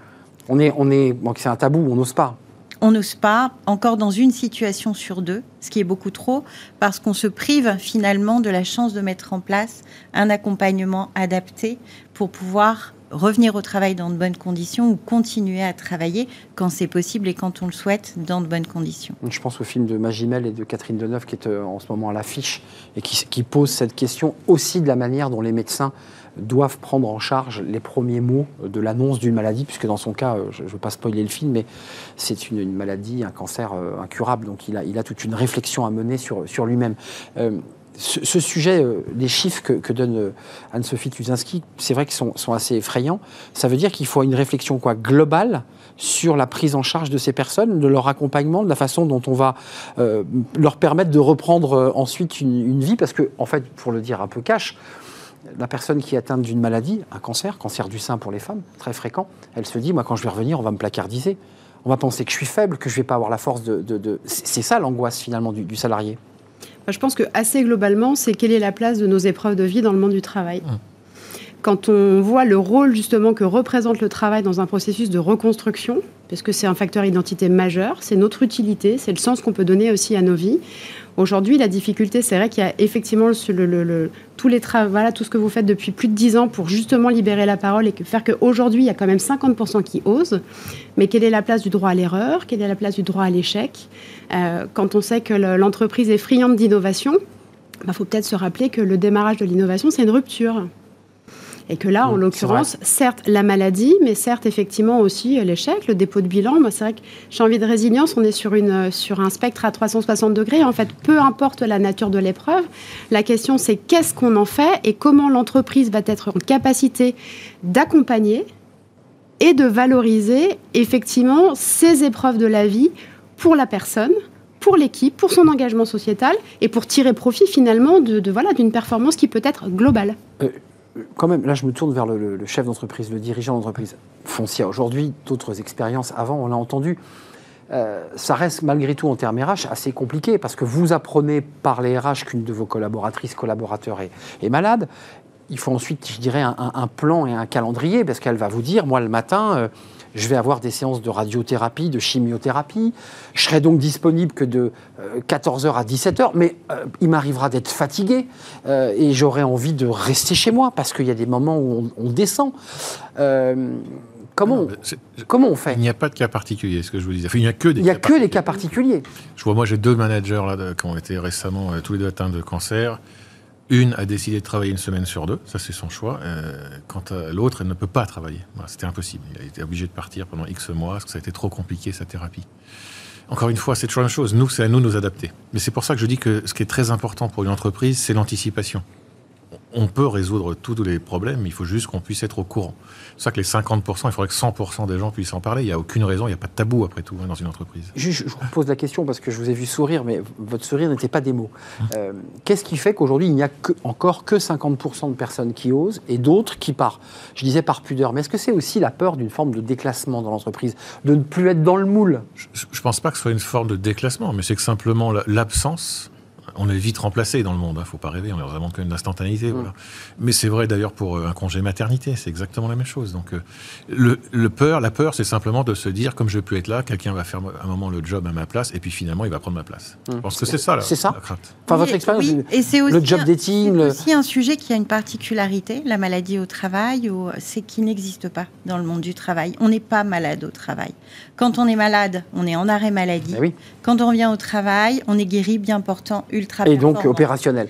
On est, on est, bon, c'est un tabou, on n'ose pas. On n'ose pas, encore dans une situation sur deux, ce qui est beaucoup trop, parce qu'on se prive finalement de la chance de mettre en place un accompagnement adapté pour pouvoir revenir au travail dans de bonnes conditions ou continuer à travailler quand c'est possible et quand on le souhaite dans de bonnes conditions. Je pense au film de Magimel et de Catherine Deneuve qui est euh, en ce moment à l'affiche et qui, qui pose cette question aussi de la manière dont les médecins doivent prendre en charge les premiers mots de l'annonce d'une maladie, puisque dans son cas, euh, je ne veux pas spoiler le film, mais c'est une, maladie, un cancer euh, incurable, donc il a, toute une réflexion à mener sur, lui-même. Euh, ce, sujet, les chiffres que, donne Anne-Sophie Tuzinski, c'est vrai qu'ils sont, assez effrayants. Ça veut dire qu'il faut une réflexion quoi, globale sur la prise en charge de ces personnes, de leur accompagnement, de la façon dont on va leur permettre de reprendre ensuite une vie, parce que, en fait, pour le dire un peu cash, la personne qui est atteinte d'une maladie, un cancer, cancer du sein pour les femmes, très fréquent, elle se dit, moi, quand je vais revenir, on va me placardiser. On va penser que je suis faible, que je ne vais pas avoir la force de... de- de- C'est ça l'angoisse, finalement, du, du salarié. Moi, Je pense que assez globalement, c'est quelle est la place de nos épreuves de vie dans le monde du travail. Quand on voit le rôle justement que représente le travail dans un processus de reconstruction, parce que c'est un facteur identité majeur, c'est notre utilité, c'est le sens qu'on peut donner aussi à nos vies. Aujourd'hui, la difficulté, c'est vrai qu'il y a effectivement tous les travaux, tout ce que vous faites depuis plus de 10 ans pour justement libérer la parole et faire qu'aujourd'hui, il y a quand même 50% qui osent. Mais quelle est la place du droit à l'erreur? Quelle est la place du droit à l'échec? Euh, Quand on sait que le- l'entreprise est friande d'innovation, il faut peut-être se rappeler que le démarrage de l'innovation, c'est une rupture. Et que là, en l'occurrence, certes la maladie, mais certes effectivement aussi euh, l'échec, le dépôt de bilan. Moi, c'est vrai que j'ai envie de résilience. On est sur, une, euh, sur un spectre à 360 degrés. En fait, peu importe la nature de l'épreuve, la question c'est qu'est-ce qu'on en fait et comment l'entreprise va être en capacité d'accompagner et de valoriser effectivement ces épreuves de la vie pour la personne, pour l'équipe, pour son engagement sociétal et pour tirer profit finalement de, de, voilà d'une performance qui peut être globale. Quand même, là, je me tourne vers le, chef d'entreprise, le dirigeant d'entreprise. Foncia, aujourd'hui, d'autres expériences avant, on l'a entendu. Euh, ça reste malgré tout en termes RH assez compliqué parce que vous apprenez par les RH qu'une de vos collaboratrices, collaborateurs est malade. Il faut ensuite, je dirais, un, plan et un calendrier parce qu'elle va vous dire, moi le matin, euh, je vais avoir des séances de radiothérapie, de chimiothérapie. Je serai donc disponible que de 14h à 17h, mais euh, il m'arrivera d'être fatigué euh, et j'aurai envie de rester chez moi parce qu'il y a des moments où on, on descend. Euh, comment, Non, comment on fait? Il n'y a pas de cas particulier, ce que je vous disais. Enfin, il n'y a que des Il n'y a cas que les cas particuliers. Je vois, moi, j'ai deux managers là, qui ont été récemment euh, tous les deux atteints de cancer. Une a décidé de travailler une semaine sur deux, ça c'est son choix. Euh, quant à l'autre, elle ne peut pas travailler. C'était impossible. A été obligé de partir pendant X mois parce que ça a été trop compliqué sa thérapie. Encore une fois, c'est toujours la même chose. Nous, c'est à nous de nous adapter. Mais c'est pour ça que je dis que ce qui est très important pour une entreprise, c'est l'anticipation on peut résoudre tous les problèmes, mais il faut juste qu'on puisse être au courant. C'est ça que les 50%, il faudrait que 100% des gens puissent en parler. Il n'y a aucune raison, il n'y a pas de tabou après tout hein, dans une entreprise. Je, vous pose la question parce que je vous ai vu sourire, mais votre sourire n'était pas des mots. Hum. Euh, qu'est-ce qui fait qu'aujourd'hui, il n'y a que, encore que 50% de personnes qui osent et d'autres qui partent? Je disais par pudeur, mais est-ce que c'est aussi la peur d'une forme de déclassement dans l'entreprise? De ne plus être dans le moule? Je ne pense pas que ce soit une forme de déclassement, mais c'est que simplement l'absence on est vite remplacé dans le monde, il hein, ne faut pas rêver, on est vraiment quand même d'instantanéité. Mm. Mais c'est vrai d'ailleurs pour euh, un congé maternité, c'est exactement la même chose. Donc euh, le, peur, la peur, c'est simplement de se dire, comme je ne vais plus être là, quelqu'un va faire un moment le job à ma place, et puis finalement, il va prendre ma place. Mm. Je pense que c'est ça, c'est ça. Enfin, votre expérience, et c'est aussi le job dating. C'est aussi un sujet qui a une particularité, la maladie au travail, c'est qu'il n'existe pas dans le monde du travail. On n'est pas malade au travail. Quand on est malade, on est en arrêt maladie. Eh Quand on revient au travail, on est guéri, bien portant, ultra Et donc opérationnel.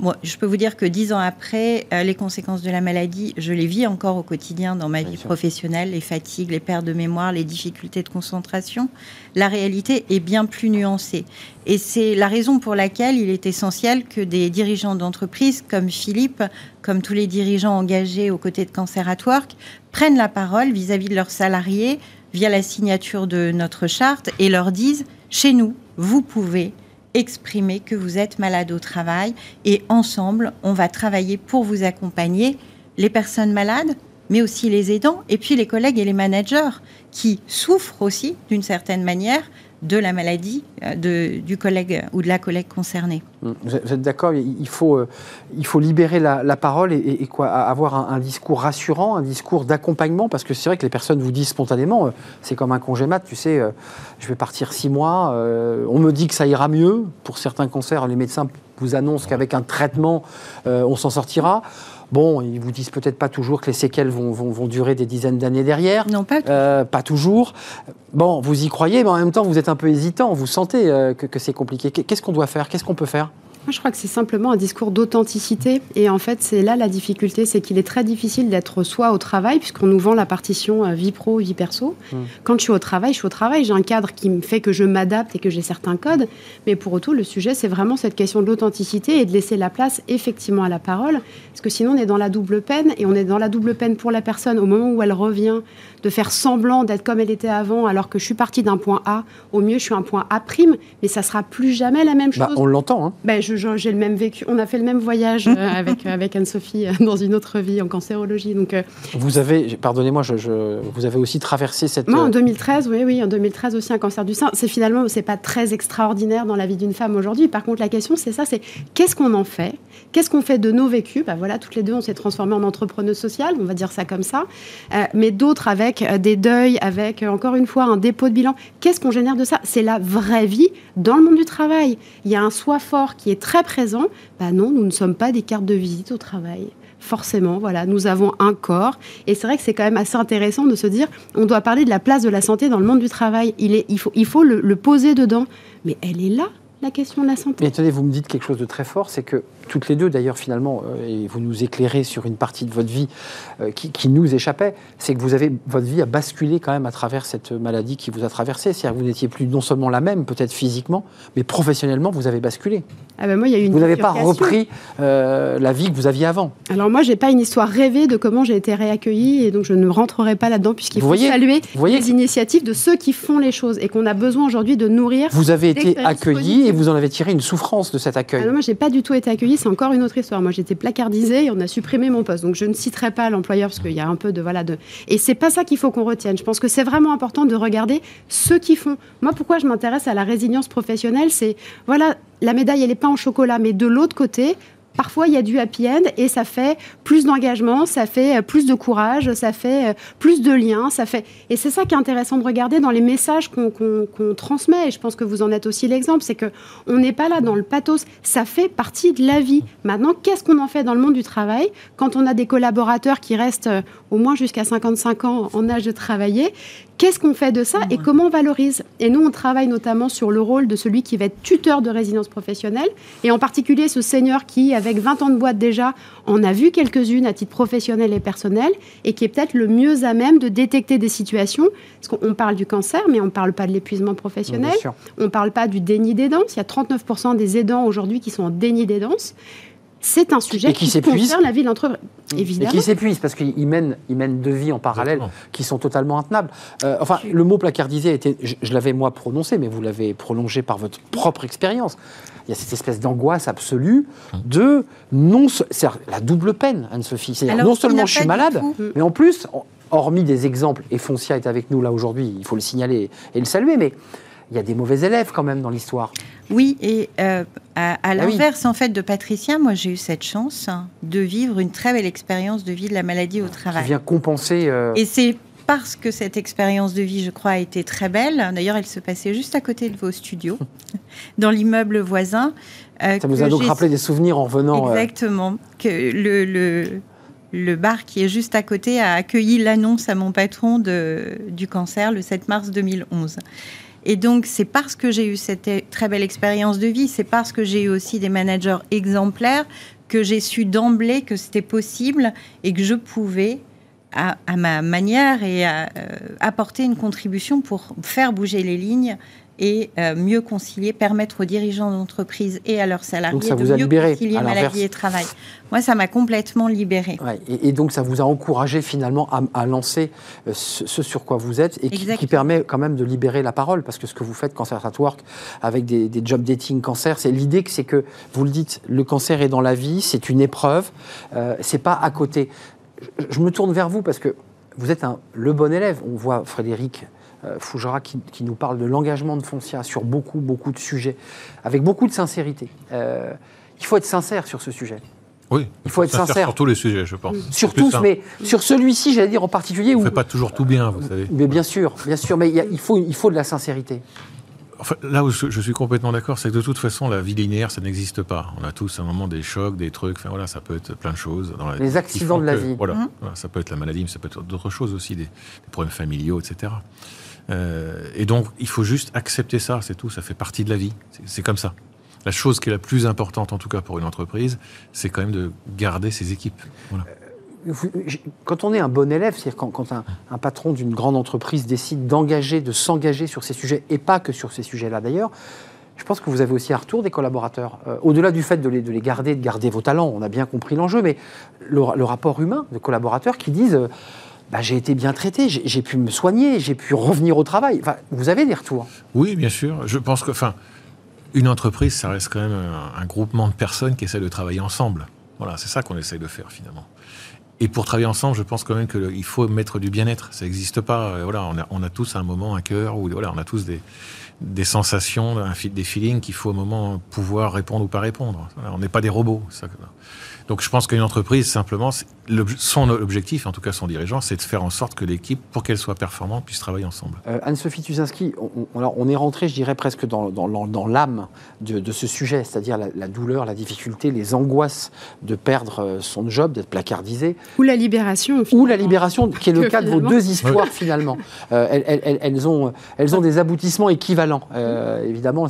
Moi, je peux vous dire que dix ans après, euh, les conséquences de la maladie, je les vis encore au quotidien dans ma vie professionnelle, les fatigues, les pertes de mémoire, les difficultés de concentration. La réalité est bien plus nuancée. Et c'est la raison pour laquelle il est essentiel que des dirigeants d'entreprise comme Philippe, comme tous les dirigeants engagés aux côtés de Cancer at Work, prennent la parole vis-à-vis -vis de leurs salariés via la signature de notre charte et leur disent, chez nous, vous pouvez exprimer que vous êtes malade au travail et ensemble, on va travailler pour vous accompagner, les personnes malades, mais aussi les aidants, et puis les collègues et les managers qui souffrent aussi d'une certaine manière de la maladie euh, du collègue ou de la collègue concernée. Mmh. Vous êtes d'accord il faut, euh, faut libérer la, parole et, avoir un, discours rassurant, un discours d'accompagnement, parce que c'est vrai que les personnes vous disent spontanément, euh, c'est comme un congé mat, tu sais, je vais partir six mois, on me dit que ça ira mieux. Pour certains cancers, les médecins vous annoncent qu'avec un traitement, on s'en sortira. Bon, ils vous disent peut-être pas toujours que les séquelles vont, vont, durer des dizaines d'années derrière. Non, pas, euh, pas toujours. Bon, vous y croyez, mais en même temps, vous êtes un peu hésitant. Vous sentez euh, que c'est compliqué. Qu'est-ce qu'on doit faire? Qu'est-ce qu'on peut faire? Moi, je crois que c'est simplement un discours d'authenticité. Et en fait, c'est là la difficulté, c'est qu'il est très difficile d'être soi au travail, puisqu'on nous vend la partition euh, vie pro, vie perso. Hmm. Quand je suis au travail, je suis au travail. J'ai un cadre qui me fait que je m'adapte et que j'ai certains codes. Mais pour autant, le sujet, c'est vraiment cette question de l'authenticité et de laisser la place effectivement à la parole. Parce que sinon, on est dans la double peine. Et on est dans la double peine pour la personne au moment où elle revient, de faire semblant d'être comme elle était avant, alors que je suis partie d'un point A. Au mieux, je suis un point A prime. Mais ça sera plus jamais la même bah, chose. on l'entend. Hein. Ben, je j'ai le même vécu. On a fait le même voyage euh, <laughs> avec, avec Anne-Sophie euh, dans une autre vie en cancérologie. Donc, euh, vous avez, pardonnez-moi, je, vous avez aussi traversé cette. Moi, en 2013, oui, oui, en 2013 aussi un cancer du sein. C'est finalement, c'est pas très extraordinaire dans la vie d'une femme aujourd'hui. Par contre, la question, c'est ça, c'est qu'est-ce qu'on en fait? Qu'est-ce qu'on fait de nos vécus? Bah, voilà, toutes les deux, on s'est transformées en entrepreneuses sociales, on va dire ça comme ça. mais d'autres avec des deuils, avec encore une fois un dépôt de bilan. Qu'est-ce qu'on génère de ça? C'est la vraie vie dans le monde du travail. Il y a un soi fort qui est très présent. Bah non, nous ne sommes pas des cartes de visite au travail forcément, voilà, nous avons un corps. Et c'est vrai que c'est quand même assez intéressant de se dire, on doit parler de la place de la santé dans le monde du travail. Il, est, il faut, il faut le poser dedans. Mais elle est là, la question de la santé. Mais attendez, vous me dites quelque chose de très fort, c'est que toutes les deux, d'ailleurs, finalement, euh, et vous nous éclairez sur une partie de votre vie euh, qui, nous échappait, c'est que vous avez votre vie a basculé quand même à travers cette maladie qui vous a traversé. C'est-à-dire que vous n'étiez plus non seulement la même, peut-être physiquement, mais professionnellement, vous avez basculé. Ah ben moi, il y a une vous n'avez pas repris euh, la vie que vous aviez avant. Alors moi, j'ai pas une histoire rêvée de comment j'ai été réaccueillie, et donc je ne rentrerai pas là-dedans puisqu'il faut saluer les initiatives de ceux qui font les choses et qu'on a besoin aujourd'hui de nourrir. Vous avez été accueilli et vous en avez tiré une souffrance de cet accueil. Alors moi, j'ai pas du tout été accueillie c'est encore une autre histoire. Moi, j'étais placardisée et on a supprimé mon poste. Donc, je ne citerai pas l'employeur parce qu'il y a un peu de voilà de. Et c'est pas ça qu'il faut qu'on retienne. Je pense que c'est vraiment important de regarder ceux qui font. Moi, pourquoi je m'intéresse à la résilience professionnelle, c'est voilà, la médaille, elle n'est pas en chocolat, mais de l'autre côté, Parfois, il y a du happy end et ça fait plus d'engagement, ça fait euh, plus de courage, ça fait euh, plus de liens, ça fait. Et c'est ça qui est intéressant de regarder dans les messages qu'on transmet. Et je pense que vous en êtes aussi l'exemple, c'est que on n'est pas là dans le pathos. Ça fait partie de la vie. Maintenant, qu'est-ce qu'on en fait dans le monde du travail? Quand on a des collaborateurs qui restent euh, au moins jusqu'à 55 ans en âge de travailler. Qu'est-ce qu'on fait de ça et comment on valorise? Et nous, on travaille notamment sur le rôle de celui qui va être tuteur de résidence professionnelle, et en particulier ce senior qui, avec 20 ans de boîte déjà, en a vu quelques-unes à titre professionnel et personnel, et qui est peut-être le mieux à même de détecter des situations. Parce qu'on parle du cancer, mais on ne parle pas de l'épuisement professionnel, on ne parle pas du déni d'aidance. Il y a 39% des aidants aujourd'hui qui sont en déni d'aidance c'est un sujet qui, concerne la vie de l'entreprise. Évidemment. Et qui s'épuise parce qu'ils mènent, ils mènent deux vies en parallèle qui sont totalement intenables. Euh, enfin, le mot placardisé, était, je, l'avais moi prononcé, mais vous l'avez prolongé par votre propre expérience. Il y a cette espèce d'angoisse absolue de non. C'est la double peine, Anne-Sophie. C'est non seulement je suis malade, mais en plus, hormis des exemples, et Foncia est avec nous là aujourd'hui, il faut le signaler et le saluer, mais il y a des mauvais élèves quand même dans l'histoire. Oui, et euh, à, ah l'inverse en fait de Patricia, moi j'ai eu cette chance de vivre une très belle expérience de vie de la maladie au travail. Qui vient compenser. Euh, et c'est parce que cette expérience de vie, je crois, a été très belle. D'ailleurs, elle se passait juste à côté de vos studios, <laughs> dans l'immeuble voisin. Euh, Ça vous a donc rappelé des souvenirs en venant. Exactement. Que le, le, le, bar qui est juste à côté a accueilli l'annonce à mon patron de, du cancer le 7 mars 2011. Et donc, c'est parce que j'ai eu cette très belle expérience de vie, c'est parce que j'ai eu aussi des managers exemplaires que j'ai su d'emblée que c'était possible et que je pouvais, à, ma manière, et à, euh, apporter une contribution pour faire bouger les lignes et euh, mieux concilier, permettre aux dirigeants d'entreprise et à leurs salariés de mieux libéré, concilier maladie et travail. Moi, ça m'a complètement libéré. et, donc, ça vous a encouragé finalement à, lancer euh, ce, sur quoi vous êtes et qui, permet quand même de libérer la parole, parce que ce que vous faites, Cancer at Work, avec des, job dating cancer, c'est l'idée que c'est que, vous le dites, le cancer est dans la vie, c'est une épreuve, euh, c'est pas à côté. Je, me tourne vers vous parce que vous êtes un, le bon élève. On voit Frédéric Fougera qui, nous parle de l'engagement de Foncia sur beaucoup, beaucoup de sujets, avec beaucoup de sincérité. Euh, il faut être sincère sur ce sujet. Oui, il faut être sincère. Sur tous les sujets, je pense. Sur tous, mais sur celui-ci, j'allais dire en particulier. On ne fait pas toujours tout bien, vous savez. Mais bien sûr, bien sûr, mais il, faut, il faut de la sincérité. là où je, suis complètement d'accord, c'est que de toute façon, la vie linéaire, ça n'existe pas. On a tous à un moment des chocs, des trucs, enfin voilà, ça peut être plein de choses. Dans la les accidents de la vie. Voilà, ça peut être la maladie, mais ça peut être d'autres choses aussi, des, des problèmes familiaux, etc. Euh, et donc, il faut juste accepter ça, c'est tout, ça fait partie de la vie, c'est comme ça. La chose qui est la plus importante, en tout cas pour une entreprise, c'est quand même de garder ses équipes. Euh, quand on est un bon élève, c'est-à-dire quand, un, patron d'une grande entreprise décide d'engager, de s'engager sur ces sujets, et pas que sur ces sujets-là d'ailleurs, je pense que vous avez aussi un retour des collaborateurs. Euh, au-delà du fait de les, de garder, de garder vos talents, on a bien compris l'enjeu, mais le, rapport humain des collaborateurs qui disent bah, j'ai été bien traité, j'ai pu me soigner, j'ai pu revenir au travail. Enfin, vous avez des retours Oui, bien sûr. Je pense que, enfin, une entreprise, ça reste quand même un, groupement de personnes qui essaient de travailler ensemble. Voilà, c'est ça qu'on essaye de faire finalement. Et pour travailler ensemble, je pense quand même qu'il faut mettre du bien-être. Ça n'existe pas. Voilà, on a, on a, tous un moment, un cœur, où voilà, on a tous des, des sensations, des feelings qu'il faut au moment pouvoir répondre ou pas répondre. on n'est pas des robots. Ça. Donc je pense qu'une entreprise, simplement, son objectif, en tout cas son dirigeant, c'est de faire en sorte que l'équipe, pour qu'elle soit performante, puisse travailler ensemble. Euh, Anne-Sophie Tuzinski, on, on, est rentré, je dirais, presque dans, dans, l'âme de, ce sujet, c'est-à-dire la, douleur, la difficulté, les angoisses de perdre euh, son job, d'être placardisé. Ou la libération. Ou la libération, qui est le <laughs> cas de vos deux histoires, finalement. Euh, elles, ont, elles ont des aboutissements équivalents. évidemment,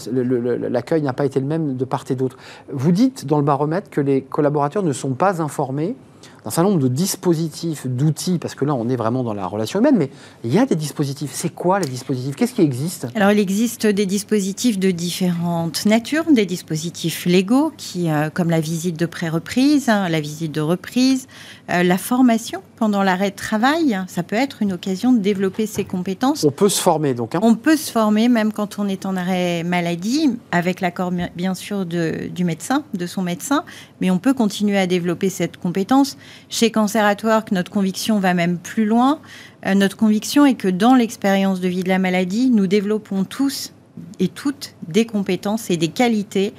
l'accueil n'a pas été le même de part et d'autre. Vous dites dans le baromètre que les collaborateurs ne sont pas informés d'un certain nombre de dispositifs, d'outils, parce que là, on est vraiment dans la relation humaine, mais il y a des dispositifs. C'est quoi les dispositifs? Qu'est-ce qui existe? Alors, il existe des dispositifs de différentes natures, des dispositifs légaux, qui, euh, comme la visite de pré-reprise, hein, la visite de reprise, euh, la formation pendant l'arrêt de travail. Ça peut être une occasion de développer ses compétences. On peut se former, donc. Hein? On peut se former, même quand on est en arrêt maladie, avec l'accord, bien sûr, de, du médecin, de son médecin, mais on peut continuer à développer cette compétence. Chez Cancer at notre conviction va même plus loin. Euh, notre conviction est que dans l'expérience de vie de la maladie, nous développons tous et toutes des compétences et des qualités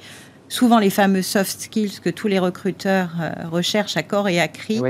souvent les fameux soft skills que tous les recruteurs euh, recherchent à corps et à cri,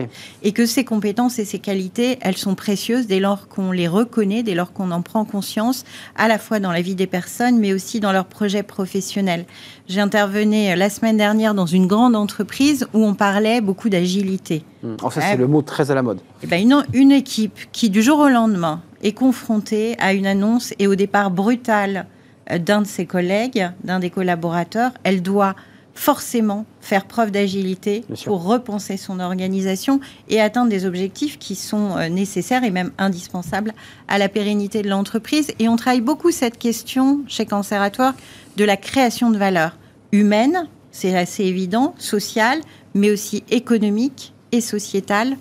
et que ces compétences et ces qualités, elles sont précieuses dès lors qu'on les reconnaît, dès lors qu'on en prend conscience, à la fois dans la vie des personnes, mais aussi dans leurs projets professionnels. J'ai intervenu la semaine dernière dans une grande entreprise où on parlait beaucoup d'agilité. Mmh. ça, c'est le mot très à la mode. Et eh ben une, une équipe qui, du jour au lendemain, est confrontée à une annonce et au départ brutal euh, d'un de ses collègues, d'un des collaborateurs, elle doit forcément faire preuve d'agilité pour repenser son organisation et atteindre des objectifs qui sont euh, nécessaires et même indispensables à la pérennité de l'entreprise. Et on travaille beaucoup cette question chez Canceratoire de la création de valeur humaine, c'est assez évident, sociale, mais aussi économique et sociétale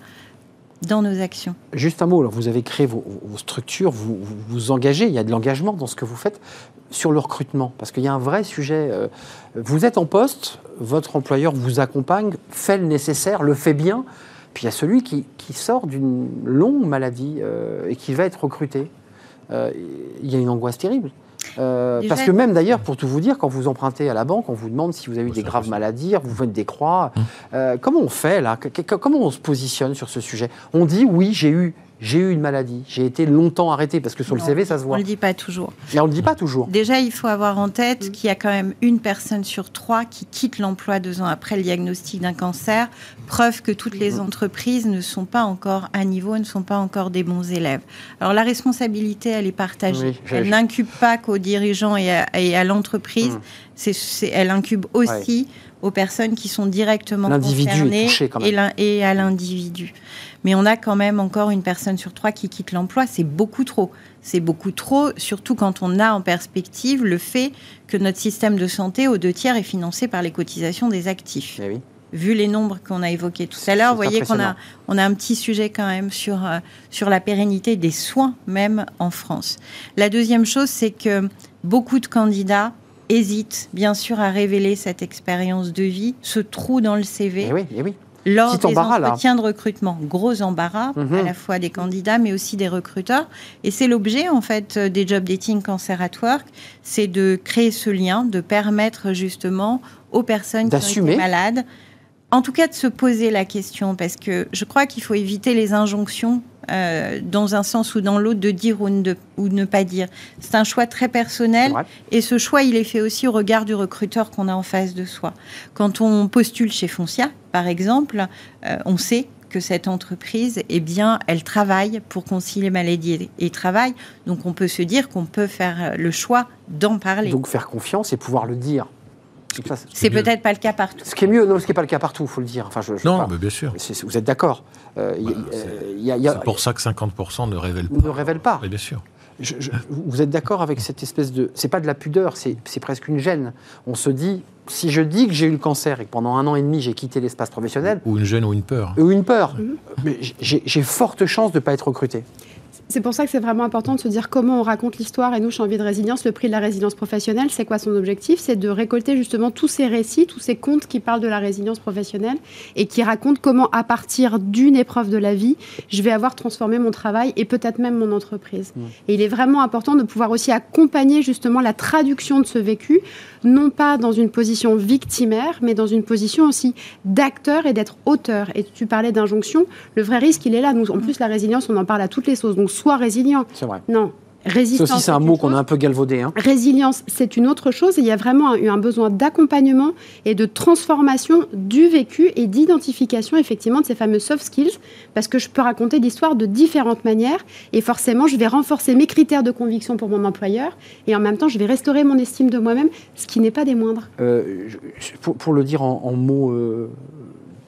dans nos actions. Juste un mot, alors vous avez créé vos, structures, vous, vous, engagez, il y a de l'engagement dans ce que vous faites sur le recrutement, parce qu'il y a un vrai sujet. Euh, vous êtes en poste, votre employeur vous accompagne, fait le nécessaire, le fait bien, puis il y a celui qui, sort d'une longue maladie euh, et qui va être recruté. Euh, il y a une angoisse terrible. Parce que même d'ailleurs, pour tout vous dire, quand vous empruntez à la banque, on vous demande si vous avez eu des graves maladies, vous faites des croix. Hum. comment on fait là? Comment on se positionne sur ce sujet? On dit oui, j'ai eu j'ai eu une maladie, j'ai été longtemps arrêté, parce que sur le CV, ça se voit. On ne le dit pas toujours. Mais on ne le dit pas toujours. Déjà, il faut avoir en tête qu'il y a quand même une personne sur trois qui quitte l'emploi deux ans après le diagnostic d'un cancer, preuve que toutes les entreprises ne sont pas encore à niveau, ne sont pas encore des bons élèves. Alors la responsabilité, elle est partagée. elle n'incube pas qu'aux dirigeants et à, l'entreprise, mm. elle incube aussi aux personnes qui sont directement concernées et à l'individu mais on a quand même encore une personne sur trois qui quitte l'emploi. C'est beaucoup trop. C'est beaucoup trop, surtout quand on a en perspective le fait que notre système de santé, aux deux tiers, est financé par les cotisations des actifs. Eh Vu les nombres qu'on a évoqués tout à l'heure, vous voyez qu'on a, on a un petit sujet quand même sur, euh, sur la pérennité des soins, même en France. La deuxième chose, c'est que beaucoup de candidats hésitent bien sûr à révéler cette expérience de vie, ce trou dans le CV. Eh oui, eh oui lors des entretiens de recrutement. Gros embarras, mhm. à la fois des candidats, mais aussi des recruteurs. Et c'est l'objet, en fait, des job dating cancer at work, c'est de créer ce lien, de permettre justement aux personnes qui sont malades, en tout cas de se poser la question, parce que je crois qu'il faut éviter les injonctions euh, dans un sens ou dans l'autre de dire ou, de, ou ne pas dire. C'est un choix très personnel et ce choix, il est fait aussi au regard du recruteur qu'on a en face de soi. Quand on postule chez Foncia, par exemple, euh, on sait que cette entreprise, eh bien, elle travaille pour concilier maladie et travail. Donc, on peut se dire qu'on peut faire le choix d'en parler. Donc, faire confiance et pouvoir le dire. C'est peut-être pas le cas partout. Ce qui est mieux, non, ce qui n'est pas le cas partout, il faut le dire. Enfin, je, non, mais bien sûr. Vous êtes d'accord euh, C'est pour ça que 50% ne révèlent pas. Ne révèlent pas. bien sûr. vous êtes d'accord avec cette espèce de. C'est pas de la pudeur, c'est presque une gêne. On se dit, si je dis que j'ai eu le cancer et que pendant un an et demi j'ai quitté l'espace professionnel. Ou une gêne ou une peur. Ou une peur. Mais j'ai forte chance de ne pas être recruté. C'est pour ça que c'est vraiment important de se dire comment on raconte l'histoire. Et nous, chez Envie de Résilience, le prix de la résilience professionnelle, c'est quoi son objectif? C'est de récolter justement tous ces récits, tous ces contes qui parlent de la résilience professionnelle et qui racontent comment, à partir d'une épreuve de la vie, je vais avoir transformé mon travail et peut-être même mon entreprise. Mmh. Et il est vraiment important de pouvoir aussi accompagner justement la traduction de ce vécu, non pas dans une position victimaire, mais dans une position aussi d'acteur et d'être auteur. Et tu parlais d'injonction. Le vrai risque, il est là. Nous, en plus, la résilience, on en parle à toutes les sauces. Donc, soit résilient. C'est vrai. Non. Résistance. aussi, c'est un mot qu'on a un peu galvaudé. Hein. Résilience, c'est une autre chose. il y a vraiment eu un besoin d'accompagnement et de transformation du vécu et d'identification, effectivement, de ces fameux soft skills. Parce que je peux raconter l'histoire de différentes manières. Et forcément, je vais renforcer mes critères de conviction pour mon employeur. Et en même temps, je vais restaurer mon estime de moi-même, ce qui n'est pas des moindres. Euh, pour, le dire en, mots euh,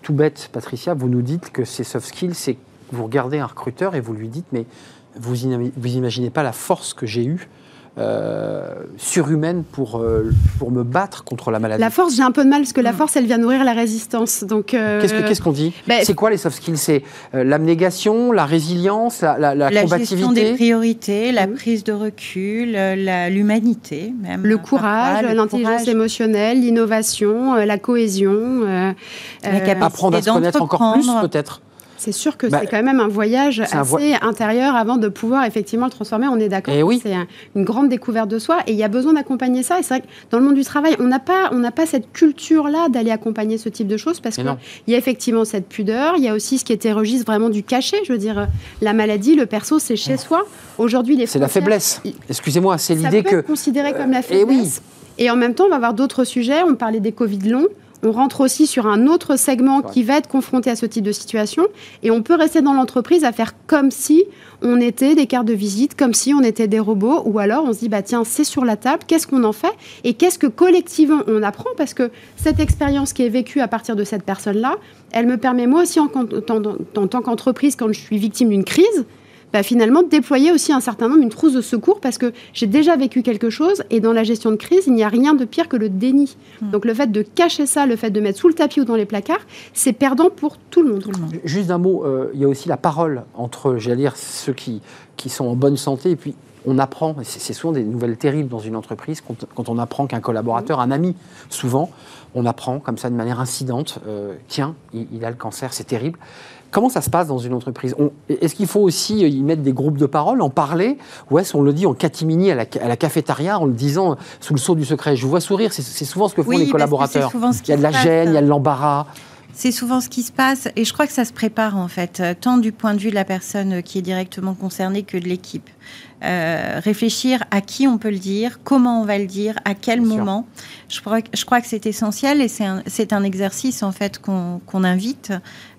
tout bêtes, Patricia, vous nous dites que ces soft skills, c'est vous regardez un recruteur et vous lui dites, mais vous, vous imaginez pas la force que j'ai eue euh, surhumaine pour, euh, pour me battre contre la maladie. La force, j'ai un peu de mal parce que la mm. force, elle vient nourrir la résistance. Donc, euh, qu'est-ce, qu'on dit? ben, C'est quoi les soft skills? C'est l'abnégation, la résilience, la, la, la, la gestion des priorités, la mm. prise de recul, l'humanité, même. Le courage, l'intelligence émotionnelle, l'innovation, la cohésion, la capacité apprendre à se connaître encore plus, peut-être C'est sûr que Bah, c'est quand même un voyage assez intérieur avant de pouvoir effectivement le transformer. On est d'accord. Eh oui. C'est un- une grande découverte de soi et il y a besoin d'accompagner ça. Et c'est vrai que dans le monde du travail, on n'a pas, on n'a pas cette culture-là d'aller accompagner ce type de choses parce qu'il y a effectivement cette pudeur. Il y a aussi ce qui était registre vraiment du cachet. Je veux dire, euh, la maladie, le perso, c'est chez soi. Aujourd'hui, les C'est la faiblesse. Excusez-moi, c'est l'idée peut que. considéré comme la eh faiblesse. oui. Et en même temps, on va avoir d'autres sujets. On parlait des Covid longs. On rentre aussi sur un autre segment Ouais. qui va être confronté à ce type de situation. Et on peut rester dans l'entreprise à faire comme si on était des cartes de visite, comme si on était des robots. Ou alors on se dit, bah tiens, c'est sur la table, qu'est-ce qu'on en fait Et qu'est-ce que collectivement on apprend Parce que cette expérience qui est vécue à partir de cette personne-là, elle me permet moi aussi en, en- en- en tant qu'entreprise, quand je suis victime d'une crise, bah, finalement déployer aussi un certain nombre, une trousse de secours, parce que j'ai déjà vécu quelque chose, et dans la gestion de crise, il n'y a rien de pire que le déni. Donc le fait de cacher ça, le fait de mettre sous le tapis ou dans les placards, c'est perdant pour tout le monde. Juste un mot, euh, il y a aussi la parole entre, j'allais dire, ceux qui, qui sont en bonne santé et puis on apprend, et c'est c'est souvent des nouvelles terribles dans une entreprise, quand, quand on apprend qu'un collaborateur, un ami, souvent, on apprend comme ça de manière incidente, euh, tiens, il, il a le cancer, c'est terrible. Comment ça se passe dans une entreprise Est-ce qu'il faut aussi euh, y mettre des groupes de parole, en parler Ou est-ce qu'on le dit en catimini à la, à la cafétéria en le disant euh, sous le sceau du secret Je vous vois sourire, c'est souvent ce que font Oui, les collaborateurs. Il y a de la gêne, il y a de l'embarras. C'est souvent ce qui se passe et je crois que ça se prépare en fait, euh, tant du point de vue de la personne qui est directement concernée que de l'équipe. Euh, réfléchir à qui on peut le dire, comment on va le dire, à quel Bien moment. Je crois, que- je crois que c'est essentiel et c'est un, exercice en fait qu'on invite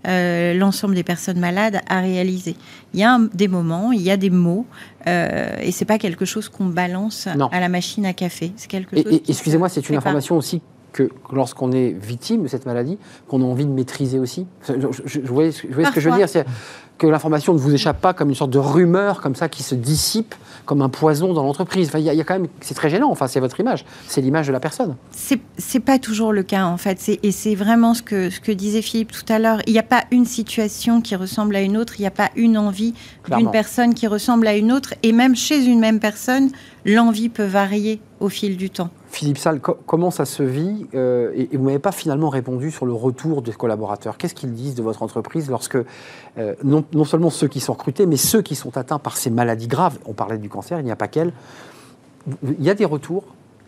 euh, l'ensemble des personnes malades à réaliser. Il y a un- des moments, il y a des mots euh, et c'est pas quelque chose qu'on balance Non. à la machine à café. C'est quelque Et, chose. excusez-moi, se c'est une information aussi que, lorsqu'on est victime de cette maladie, qu'on a envie de maîtriser aussi. Je, je- je- vous voyez, ce- vous voyez ce que je veux dire C'est que l'information ne vous échappe pas comme une sorte de rumeur comme ça qui se dissipe comme un poison dans l'entreprise. Enfin, il y, a- il y a quand même, c'est très gênant. Enfin, c'est votre image, c'est l'image de la personne. C'est pas toujours le cas en fait. Et c'est vraiment ce que, ce que disait Philippe tout à l'heure. Il n'y a pas une situation qui ressemble à une autre. Il n'y a pas une envie d'une personne qui ressemble à une autre. Et même chez une même personne, l'envie peut varier au fil du temps. Philippe Salle, co- comment ça se vit euh, Et, et vous m'avez pas finalement répondu sur le retour des collaborateurs. Qu'est-ce qu'ils disent de votre entreprise lorsque euh, non, non seulement ceux qui sont recrutés, mais ceux qui sont atteints par ces maladies graves, on parlait du cancer, il n'y a pas qu'elles, il y a des retours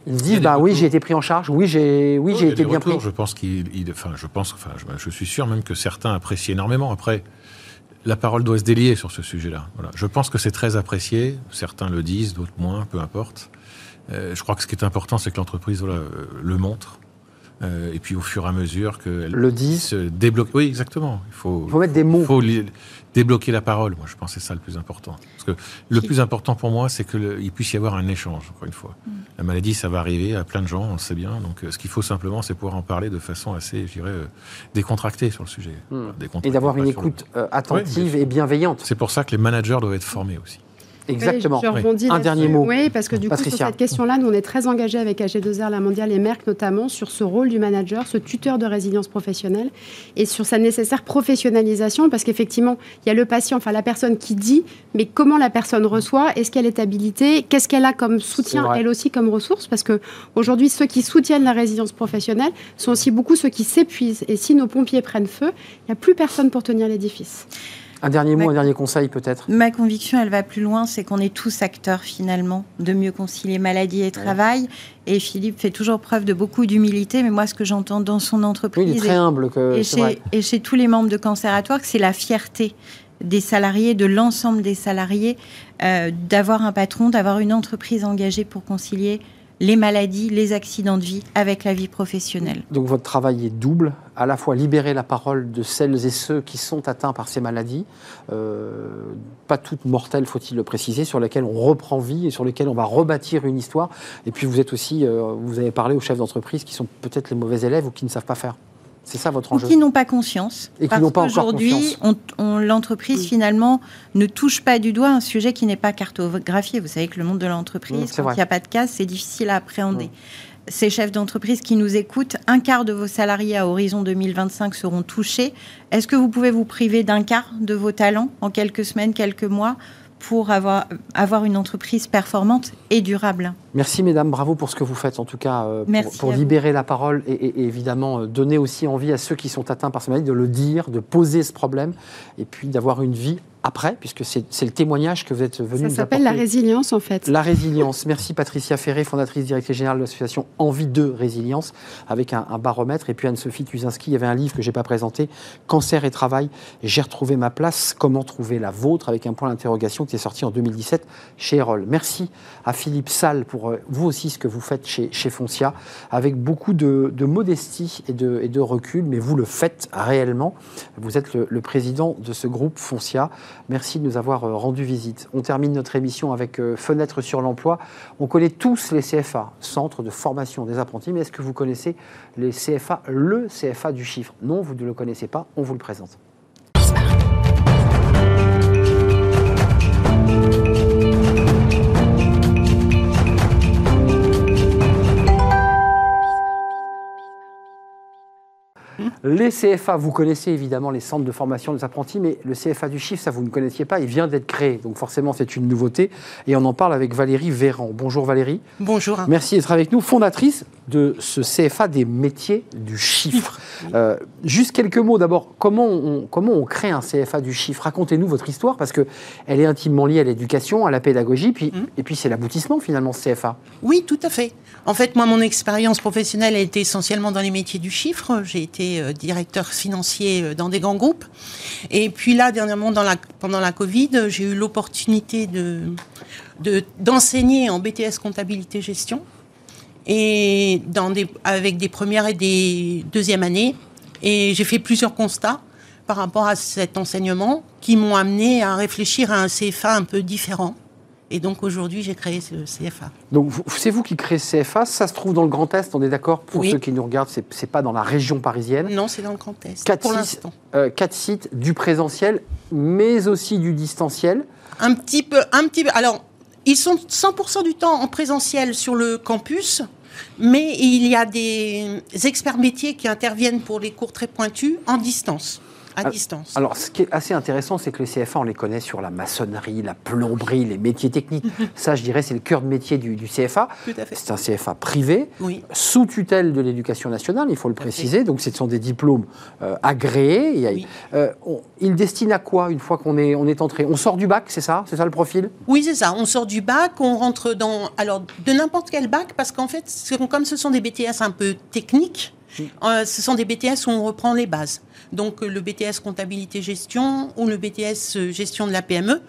ils Il disent, des bah oui, retours. j'ai été pris en charge, oui, j'ai oui, Oui, il été bien retours. pris. Je pense qu'il, il- enfin, je pense, enfin, je, je suis sûr même que certains apprécient énormément. Après, la parole doit se délier sur ce sujet-là. Voilà. Je pense que c'est très apprécié. Certains le disent, d'autres moins, peu importe. Euh, je crois que ce qui est important, c'est que l'entreprise voilà, euh, le montre. Euh, et puis au fur et à mesure qu'elle Le disent. se débloque. Oui, exactement. Il faut, Il faut mettre des mots. il faut li- débloquer la parole. Moi, je pense que c'est ça le plus important. Parce que le plus important pour moi, c'est qu'il puisse y avoir un échange, encore une fois. La maladie, ça va arriver à plein de gens, on le sait bien. Donc, ce qu'il faut simplement, c'est pouvoir en parler de façon assez, je dirais, décontractée sur le sujet. Décontractée, Et d'avoir une le- écoute attentive Oui, et bienveillante. C'est pour ça que les managers doivent être formés aussi. Exactement. Oui, je rebondis Un là-dessus. dernier mot. Oui, parce que du coup, sur cette question-là, nous, on est très engagés avec AG2R, la mondiale et Merck notamment, sur ce rôle du manager, ce tuteur de résilience professionnelle, et sur sa nécessaire professionnalisation, parce qu'effectivement, il y a le patient, enfin la personne qui dit, mais comment la personne reçoit, est-ce qu'elle est habilitée, qu'est-ce qu'elle a comme soutien, elle aussi comme ressource, parce que aujourd'hui, ceux qui soutiennent la résilience professionnelle sont aussi beaucoup ceux qui s'épuisent. Et si nos pompiers prennent feu, il n'y a plus personne pour tenir l'édifice. Un dernier mot, Ma- un dernier conseil peut-être? Ma conviction, elle va plus loin, c'est qu'on est tous acteurs finalement de mieux concilier maladie et travail. Et Philippe fait toujours preuve de beaucoup d'humilité, mais moi, ce que j'entends dans son Oui, entreprise il est très et- humble. Que, et, vrai. chez, et chez tous les membres de Cancératoire, c'est la fierté des salariés, de l'ensemble des salariés, euh, d'avoir un patron, d'avoir une entreprise engagée pour concilier les maladies, les accidents de vie avec la vie professionnelle. Donc votre travail est double, à la fois libérer la parole de celles et ceux qui sont atteints par ces maladies, euh, pas toutes mortelles faut-il le préciser, sur lesquelles on reprend vie et sur lesquelles on va rebâtir une histoire. Et puis vous êtes aussi, euh, vous avez parlé aux chefs d'entreprise qui sont peut-être les mauvais élèves ou qui ne savent pas faire. C'est ça votre Ou enjeu qui n'ont pas conscience. Et qui n'ont pas confiance. on- on- l'entreprise, finalement, ne touche pas du doigt un sujet qui n'est pas cartographié. Vous savez que le monde de l'entreprise, quand il n'y a pas de cas, c'est difficile à appréhender. Ces chefs d'entreprise qui nous écoutent, un quart de vos salariés à horizon 2025 seront touchés. Est-ce que vous pouvez vous priver d'un quart de vos talents en quelques semaines, quelques mois pour avoir, avoir une entreprise performante et durable. Merci mesdames, bravo pour ce que vous faites en tout cas, euh, pour, pour libérer la parole et, et, évidemment euh, donner aussi envie à ceux qui sont atteints par ce maladie de le dire, de poser ce problème et puis d'avoir une vie après, puisque c'est le témoignage que vous êtes venu Ça s'appelle la résilience, en fait. La résilience. Merci Patricia Ferré, fondatrice directrice générale de l'association Envie de Résilience, avec un, un baromètre. Et puis Anne-Sophie Tuzinski, il y avait un livre que je n'ai pas présenté, Cancer et travail, j'ai retrouvé ma place, comment trouver la vôtre, avec un point d'interrogation qui est sorti en 2017 chez Erol. Merci à Philippe Salle pour euh, vous aussi ce que vous faites chez, chez Foncia, avec beaucoup de, de modestie et de, et de, recul, mais vous le faites réellement. Vous êtes le, le président de ce groupe Foncia. Merci de nous avoir euh, rendu visite. On termine notre émission avec euh, Fenêtre sur l'emploi. On connaît tous les CFA, Centre de formation des apprentis, mais est-ce que vous connaissez les CFA, le CFA du chiffre? Non, vous ne le connaissez pas, on vous le présente. Les CFA, vous connaissez évidemment les centres de formation des apprentis, mais le CFA du chiffre, ça vous ne connaissiez pas, il vient d'être créé. Donc forcément, c'est une nouveauté. Et on en parle avec Valérie Véran. Bonjour Valérie. Bonjour. Merci d'être avec nous, fondatrice de ce CFA des métiers du chiffre. Euh, juste quelques mots d'abord. Comment on, comment on crée un CFA du chiffre? Racontez-nous votre histoire, parce qu'elle est intimement liée à l'éducation, à la pédagogie, puis, mmh. et puis c'est l'aboutissement finalement, ce CFA. Oui, tout à fait. En fait, moi, mon expérience professionnelle a été essentiellement dans les métiers du chiffre. J'ai été directeur financier euh, dans des grands groupes. Et puis là, dernièrement, pendant la Covid, j'ai eu l'opportunité de, de, d'enseigner en BTS comptabilité gestion et dans avec des premières et des deuxièmes années. Et j'ai fait plusieurs constats par rapport à cet enseignement qui m'ont amené à réfléchir à un CFA un peu différent. Et donc aujourd'hui, j'ai créé ce CFA. Donc c'est vous qui créez ce CFA, ça se trouve dans le Grand Est, on est d'accord? Pour oui. ceux qui nous regardent, c'est n'est pas dans la région parisienne. Non, c'est dans le Grand Est, quatre pour sites, euh, quatre sites du présentiel, mais aussi du distanciel. Un petit peu, un petit peu. Alors, ils sont 100% du temps en présentiel sur le campus, mais il y a des experts métiers qui interviennent pour les cours très pointus en distance à distance. Alors, ce qui est assez intéressant, c'est que les CFA, on les connaît sur la maçonnerie, la plomberie, les métiers techniques. <laughs> Ça, je dirais, c'est le cœur de métier du, du CFA. C'est un CFA privé, oui. sous tutelle de l'éducation nationale, il faut le préciser. Fait. Donc, ce sont des diplômes euh, agréés. Il, oui. euh, on, il destine à quoi une fois qu'on est, on est entré? On sort du bac, c'est ça? C'est ça le profil? Oui, c'est ça. On sort du bac, on rentre dans. Alors, de n'importe quel bac, parce qu'en fait, comme ce sont des BTS un peu techniques, euh, ce sont des BTS où on reprend les bases. Donc le BTS comptabilité gestion ou le BTS gestion de la PME,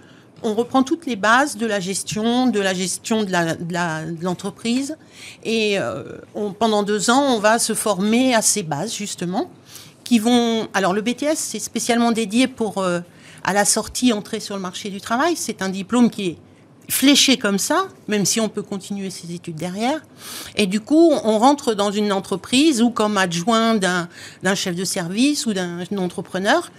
on reprend toutes les bases de la gestion, de la gestion de l'entreprise. Et euh, pendant deux ans, on va se former à ces bases, justement, qui vont... Alors le BTS, c'est spécialement dédié pour, euh, à la sortie, entrée sur le marché du travail. C'est un diplôme qui est fléché comme ça, même si on peut continuer ses études derrière. Et du coup, on rentre dans une entreprise ou comme adjoint d'un chef de service ou d'un entrepreneur.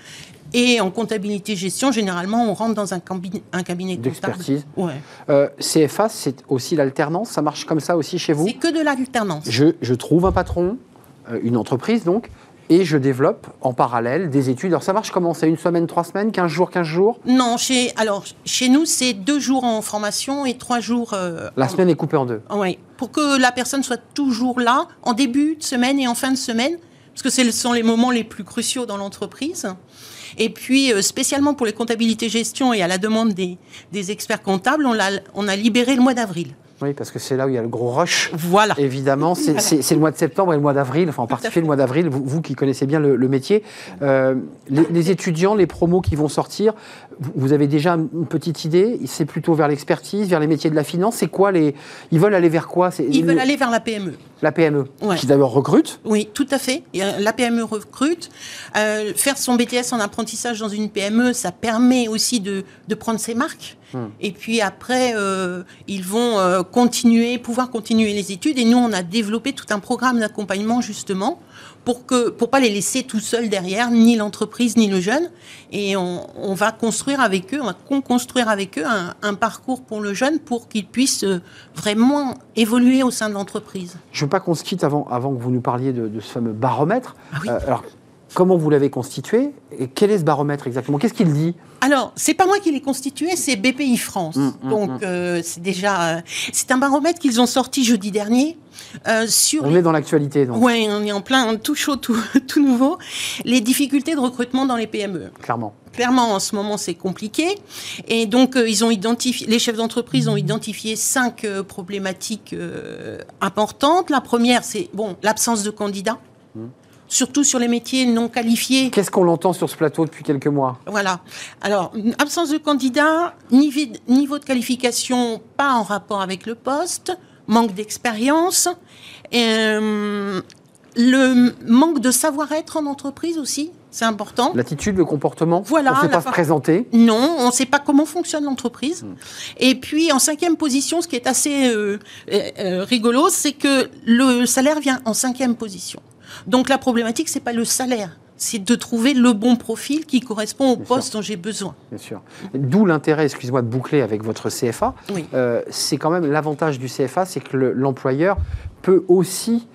Et en comptabilité gestion, généralement, on rentre dans un cabinet, un cabinet d'expertise. Ouais. Euh, CFA, c'est aussi l'alternance? Ça marche comme ça aussi chez vous? C'est que de l'alternance. Je, je, trouve un patron, euh, une entreprise donc, et je développe en parallèle des études. Alors ça marche comment? C'est une semaine, trois semaines, 15 jours, 15 jours? Non, chez, alors chez nous c'est deux jours en formation et trois jours... Euh, la semaine est coupée en deux Oui, pour que la personne soit toujours là en début de semaine et en fin de semaine, parce que ce sont les moments les plus cruciaux dans l'entreprise. Et puis, euh, spécialement pour les comptabilités gestion et à la demande des, des experts comptables, on a, on a libéré le mois d'avril. Oui, parce que c'est là où il y a le gros rush. Voilà. Évidemment, c'est voilà. le mois de septembre et le mois d'avril, enfin en particulier le mois d'avril, vous, vous, qui connaissez bien le, le métier. Euh, les, les, étudiants, les promos qui vont sortir, vous avez déjà une petite idée? C'est plutôt vers l'expertise, vers les métiers de la finance? C'est quoi les... Ils veulent aller vers quoi? Ils veulent aller vers la PME. La PME, ouais. qui d'abord recrute Oui, tout à fait. La PME recrute. Euh, faire son BTS en apprentissage dans une PME, ça permet aussi de, de prendre ses marques. Hum. Et puis après, euh, ils vont euh, continuer, pouvoir continuer les études. Et nous, on a développé tout un programme d'accompagnement justement pour que pour pas les laisser tout seuls derrière, ni l'entreprise ni le jeune. Et on, on, va construire avec eux, on va construire avec eux un, un parcours pour le jeune pour qu'il puisse euh, vraiment évoluer au sein de l'entreprise. Je veux pas qu'on se quitte avant avant que vous nous parliez de, de ce fameux baromètre. Ah oui. euh, alors Comment vous l'avez constitué Et quel est ce baromètre exactement? Qu'est-ce qu'il dit? Alors, c'est pas moi qui l'ai constitué, c'est BPI France. Hum, hum, Donc, hum. euh, c'est déjà. euh, c'est un baromètre qu'ils ont sorti jeudi dernier euh, sur. On est dans l'actualité, donc, Ouais, on est en plein tout chaud, tout, <laughs> tout nouveau. Les difficultés de recrutement dans les PME. clairement. Clairement, en ce moment, c'est compliqué. Et donc, euh, ils ont identifié, les chefs d'entreprise ont identifié cinq euh, problématiques euh, importantes. La première, c'est bon, l'absence de candidats, surtout sur les métiers non qualifiés. Qu'est-ce qu'on l'entend sur ce plateau depuis quelques mois? Voilà. Alors, absence de candidats, niveau, de qualification pas en rapport avec le poste, manque d'expérience, euh, le manque de savoir-être en entreprise aussi, c'est important. L'attitude, le comportement Voilà, On ne sait pas fa- se présenter Non, on ne sait pas comment fonctionne l'entreprise. Et puis en cinquième position, ce qui est assez euh, euh, rigolo, c'est que le salaire vient en cinquième position. Donc la problématique, c'est pas le salaire, c'est de trouver le bon profil qui correspond au Bien poste dont j'ai besoin. Bien sûr. D'où l'intérêt, excuse-moi, de boucler avec votre CFA. Oui. Euh, c'est quand même l'avantage du CFA, c'est que le- l'employeur peut aussi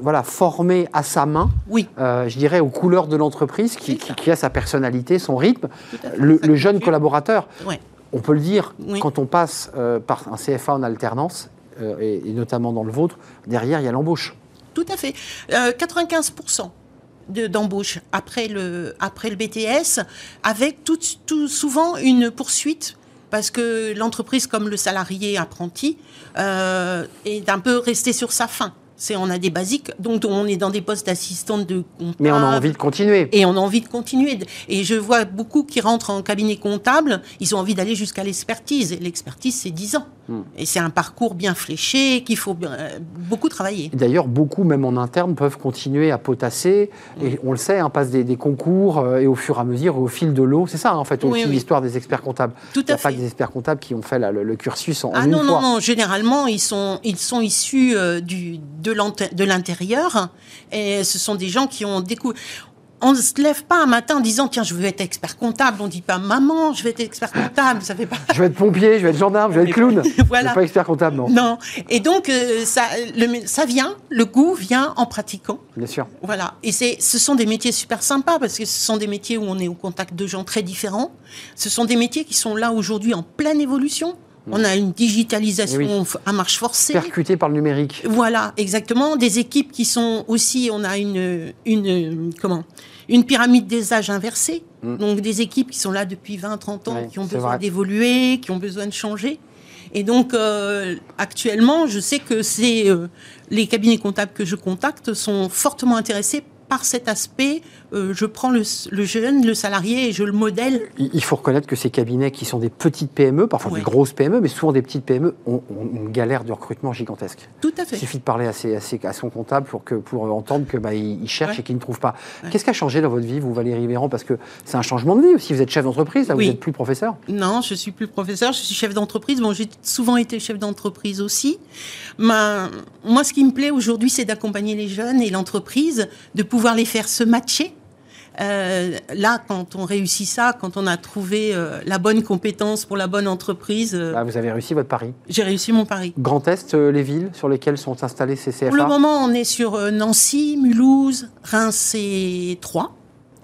voilà, former à sa main, Oui. euh, je dirais, aux couleurs de l'entreprise, qui, a sa personnalité, son rythme. Le, le jeune collaborateur, Ouais. on peut le dire, Oui. quand on passe euh, par un CFA en alternance, euh, et, et notamment dans le vôtre, derrière, il y a l'embauche. Tout à fait. Euh, 95% de- d'embauche après le, après le BTS, avec tout, tout souvent une poursuite, parce que l'entreprise, comme le salarié apprenti, euh, est un peu resté sur sa faim. C'est, on a des basiques, donc on est dans des postes d'assistante de comptable. Mais on a envie de continuer. Et on a envie de continuer. Et je vois beaucoup qui rentrent en cabinet comptable, ils ont envie d'aller jusqu'à l'expertise. Et l'expertise, c'est 10 ans. Hmm. Et c'est un parcours bien fléché qu'il faut euh, beaucoup travailler. D'ailleurs, beaucoup, même en interne, peuvent continuer à potasser. Et on le sait, on passe des, des concours euh, et au fur et à mesure, au fil de l'eau. C'est ça, hein, en fait, Oui, aussi oui. l'histoire des experts comptables. Tout Il n'y à a pas que des experts comptables qui ont fait là, le, le cursus en, en Ah une non, fois. non, non, généralement, ils sont, ils sont issus euh, du, de l'intérieur. Et ce sont des gens qui ont découvert. On ne se lève pas un matin en disant Tiens, je veux être expert comptable. On ne dit pas Maman, je vais être expert comptable. Ça fait pas. Je vais être pompier, je vais être gendarme, je vais être clown. <laughs> Voilà. Je pas expert comptable, non. Non. Et donc, euh, ça, le- ça vient, le goût vient en pratiquant. Bien sûr. Voilà. Et c'est, ce sont des métiers super sympas parce que ce sont des métiers où on est au contact de gens très différents. Ce sont des métiers qui sont là aujourd'hui en pleine évolution. On a une digitalisation oui. à marche forcée. Percuté par le numérique. Voilà, exactement. Des équipes qui sont aussi, on a une, une comment, une pyramide des âges inversée. Donc des équipes qui sont là depuis 20, 30 ans, qui ont besoin d'évoluer, qui ont besoin de changer. Et donc euh, actuellement, je sais que c'est euh, les cabinets comptables que je contacte sont fortement intéressés par cet aspect. euh, je prends le, le jeune, le salarié et je le modèle. Il il faut reconnaître que ces cabinets qui sont des petites PME, parfois Ouais. des grosses PME, mais souvent des petites PME, ont, ont une galère de recrutement gigantesque. Tout à Il fait. suffit de parler à, ses- à ses- à son comptable pour, que, pour entendre que bah, il, il cherche Ouais. et qu'il ne trouve pas. Ouais. Qu'est-ce qui a changé dans votre vie, vous, Valérie Véran? Parce que c'est un changement de vie aussi. Vous êtes chef d'entreprise, là, Oui. vous n'êtes plus professeur. Non, je suis plus professeur, je suis chef d'entreprise. Bon, j'ai souvent été chef d'entreprise aussi. Ma- moi, ce qui me plaît aujourd'hui, c'est d'accompagner les jeunes et l'entreprise, de pouvoir les faire se matcher. Euh, là, quand on réussit ça, quand on a trouvé euh, la bonne compétence pour la bonne entreprise, euh, Là, vous avez réussi votre pari. j'ai réussi mon pari. Grand Est, les villes sur lesquelles sont installés ces CFA Pour le moment, on est sur Nancy, Mulhouse, Reims et Troyes.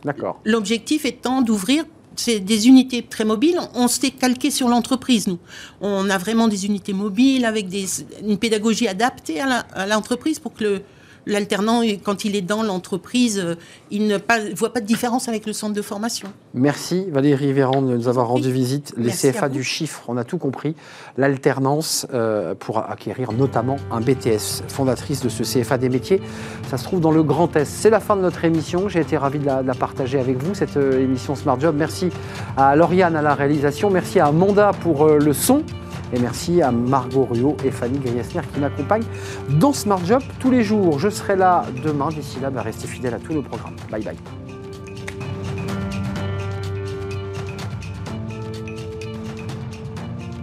D'accord. L'objectif étant d'ouvrir c'est des unités très mobiles. On s'est calqué sur l'entreprise, nous. On a vraiment des unités mobiles avec des, une pédagogie adaptée à l'entreprise pour que le- l'alternant, quand il est dans l'entreprise, euh, il ne pas- voit pas de différence avec le centre de formation. Merci Valérie Véran de nous avoir rendu visite. Les Merci CFA du chiffre, on a tout compris. L'alternance euh, pour acquérir notamment un BTS, fondatrice de ce CFA des métiers. Ça se trouve dans le Grand Est. C'est la fin de notre émission. J'ai été ravi de la, de la partager avec vous, cette euh, émission Smart Job. Merci à Lauriane à la réalisation. Merci à Amanda pour euh, le son. Et merci à Margot Ruot et Fanny Griesner qui m'accompagnent dans Smart Job tous les jours. Je serai là demain. D'ici là, bah, restez fidèles à tous nos programmes. Bye bye.